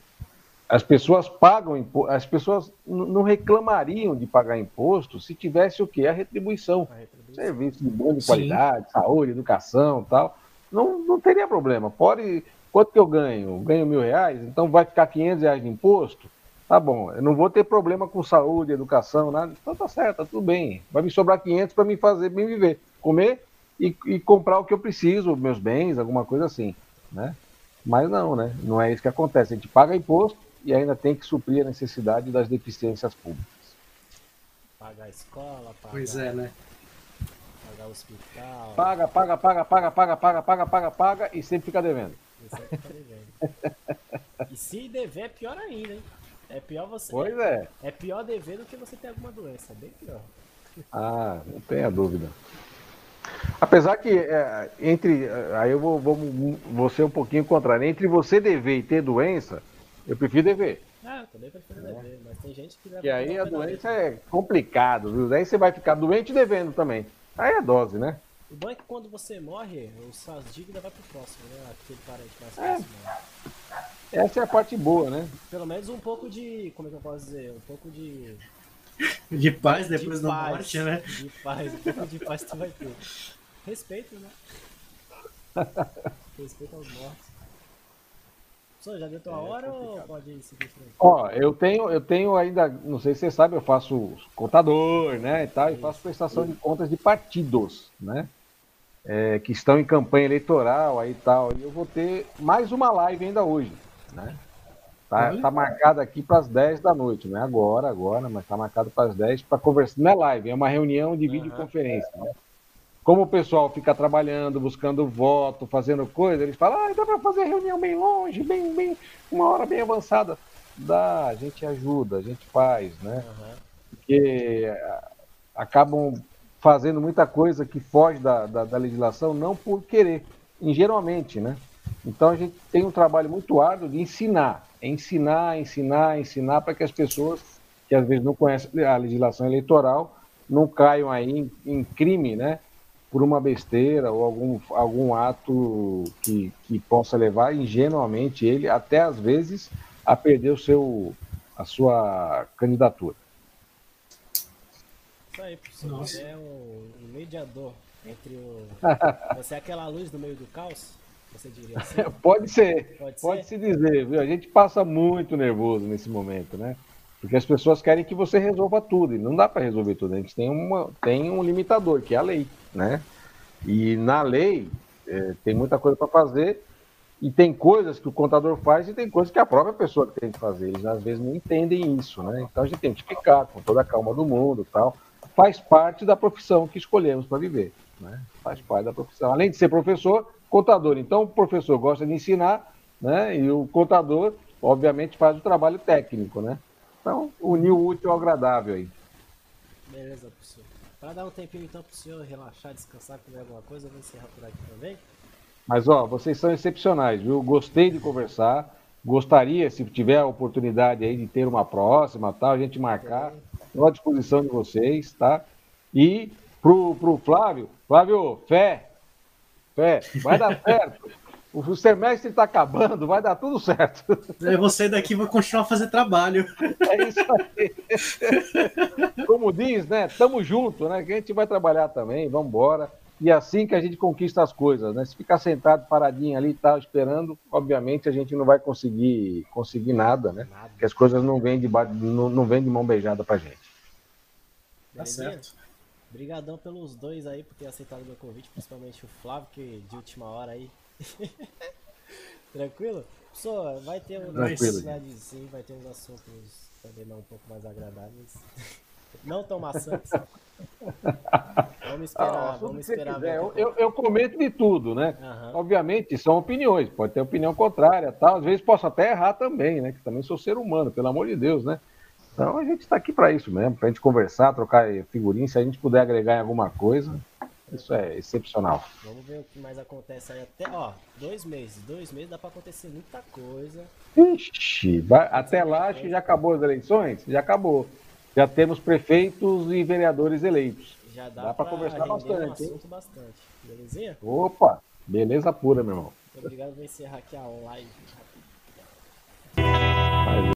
[SPEAKER 2] as pessoas pagam imposto, as pessoas não reclamariam de pagar imposto se tivesse o quê? A retribuição. A retribuição. Serviço de boa de qualidade, saúde, educação tal. Não, não teria problema. Pode. Quanto que eu ganho? Ganho mil reais, então vai ficar 500 reais de imposto? Tá bom, eu não vou ter problema com saúde, educação, nada. Então tá certo, tá tudo bem. Vai me sobrar 500 para me fazer bem viver, comer e, e comprar o que eu preciso, meus bens, alguma coisa assim, né? Mas não, né? Não é isso que acontece. A gente paga imposto, e ainda tem que suprir a necessidade das deficiências públicas.
[SPEAKER 3] Pagar a escola, pagar...
[SPEAKER 1] Pois é, né?
[SPEAKER 3] Pagar o hospital...
[SPEAKER 2] Paga, paga, paga, paga, paga, paga, paga, paga, paga e sempre fica devendo.
[SPEAKER 3] E sempre fica devendo. e se dever é pior ainda, hein? É pior você...
[SPEAKER 2] Pois é.
[SPEAKER 3] É pior dever do que você ter alguma doença, é bem pior.
[SPEAKER 2] Ah, não tenha dúvida. Apesar que é, entre. Aí eu vou, vou, vou ser um pouquinho contrário. Entre você dever e ter doença, eu prefiro dever.
[SPEAKER 3] Ah, eu também prefiro é. dever, mas tem gente que leva.
[SPEAKER 2] E aí a doença é complicado, viu? Daí você vai ficar doente devendo também. Aí é dose, né?
[SPEAKER 3] O bom é que quando você morre, o suas dívidas vai pro próximo, né? Aquele parente mais é. próximo. Né?
[SPEAKER 2] Essa é a parte boa, né?
[SPEAKER 3] Pelo menos um pouco de. Como é que eu posso dizer? Um pouco de.
[SPEAKER 1] De paz depois de da paz, morte, né?
[SPEAKER 3] De paz, um pouco de paz tu vai ter. Respeito, né? Respeito aos mortos. Só já deu tua é hora ou pode seguir frente?
[SPEAKER 2] Ó, eu tenho, eu tenho ainda, não sei se você sabe, eu faço contador, né, e tal, e faço prestação de contas de partidos, né, é, que estão em campanha eleitoral aí e tal, e eu vou ter mais uma live ainda hoje, né, tá, tá marcada aqui para as 10 da noite, não é agora, agora, mas tá marcado para as 10 para conversar, não é live, é uma reunião de videoconferência, né, como o pessoal fica trabalhando, buscando voto, fazendo coisa, eles falam, ah, dá para fazer reunião bem longe, bem, bem, uma hora bem avançada. Dá, a gente ajuda, a gente faz, né? Uhum. Porque eh, acabam fazendo muita coisa que foge da, da, da legislação, não por querer, ingenuamente, né? Então a gente tem um trabalho muito árduo de ensinar, ensinar, ensinar, ensinar para que as pessoas que às vezes não conhecem a legislação eleitoral não caiam aí em, em crime, né? Por uma besteira ou algum, algum ato que, que possa levar ingenuamente ele, até às vezes, a perder o seu, a sua candidatura.
[SPEAKER 3] Isso aí, professor. Você é um, mediador entre o. Você é aquela luz no meio do caos? Você diria assim?
[SPEAKER 2] pode ser, pode, pode ser? se dizer, viu? A gente passa muito nervoso nesse momento, né? Porque as pessoas querem que você resolva tudo, e não dá para resolver tudo. A gente tem, uma, tem um limitador, que é a lei, né? E na lei é, tem muita coisa para fazer, e tem coisas que o contador faz e tem coisas que a própria pessoa tem que fazer. Eles às vezes não entendem isso, né? Então a gente tem que explicar com toda a calma do mundo tal. Faz parte da profissão que escolhemos para viver, né? Faz parte da profissão. Além de ser professor, contador. Então o professor gosta de ensinar, né? E o contador obviamente, faz o trabalho técnico, né? Então, uniu o útil ao agradável aí.
[SPEAKER 3] Beleza, professor. Para dar um tempinho então para o senhor relaxar, descansar, comer alguma coisa, eu vou encerrar por aqui também.
[SPEAKER 2] Mas ó, vocês são excepcionais, viu? Gostei de conversar. Gostaria, se tiver a oportunidade aí de ter uma próxima, tal, a gente marcar. Estou à disposição de vocês, tá? E pro, pro Flávio, Flávio, fé, fé, vai dar certo. O semestre está acabando, vai dar tudo certo.
[SPEAKER 1] É, você daqui vai continuar a fazer trabalho.
[SPEAKER 2] É isso aí. Como diz, né? Tamo junto, né? Que a gente vai trabalhar também, vamos embora. E é assim que a gente conquista as coisas, né? Se ficar sentado paradinho ali e tal, esperando, obviamente a gente não vai conseguir conseguir nada, né? Nada. Porque as coisas não vêm de, não, não vêm de mão beijada pra gente.
[SPEAKER 3] Tá certo. Obrigadão pelos dois aí por ter aceitado o meu convite, principalmente o Flávio, que de última hora aí Tranquilo? Pessoal, vai ter um
[SPEAKER 2] Tranquilo.
[SPEAKER 3] sim, vai ter uns assuntos também um pouco mais agradáveis. Não tão maçantes. Vamos esperar, ah, vamos esperar.
[SPEAKER 2] Eu, eu, eu, comento de tudo, né? Uhum. Obviamente, são opiniões, pode ter opinião contrária, tal. Às vezes posso até errar também, né? Que também sou ser humano, pelo amor de Deus, né? Então a gente está aqui para isso mesmo, para a gente conversar, trocar figurinha, se a gente puder agregar em alguma coisa, isso é excepcional.
[SPEAKER 3] Vamos ver o que mais acontece aí até, ó, dois meses. Dois meses dá para acontecer muita coisa.
[SPEAKER 2] Ixi, vai, até lá acho que já acabou as eleições? Já acabou. Já temos prefeitos e vereadores eleitos.
[SPEAKER 3] Já dá, dá para conversar bastante. Um bastante. Belezinha?
[SPEAKER 2] Opa, beleza pura, meu irmão.
[SPEAKER 3] Muito obrigado, vou encerrar aqui a live.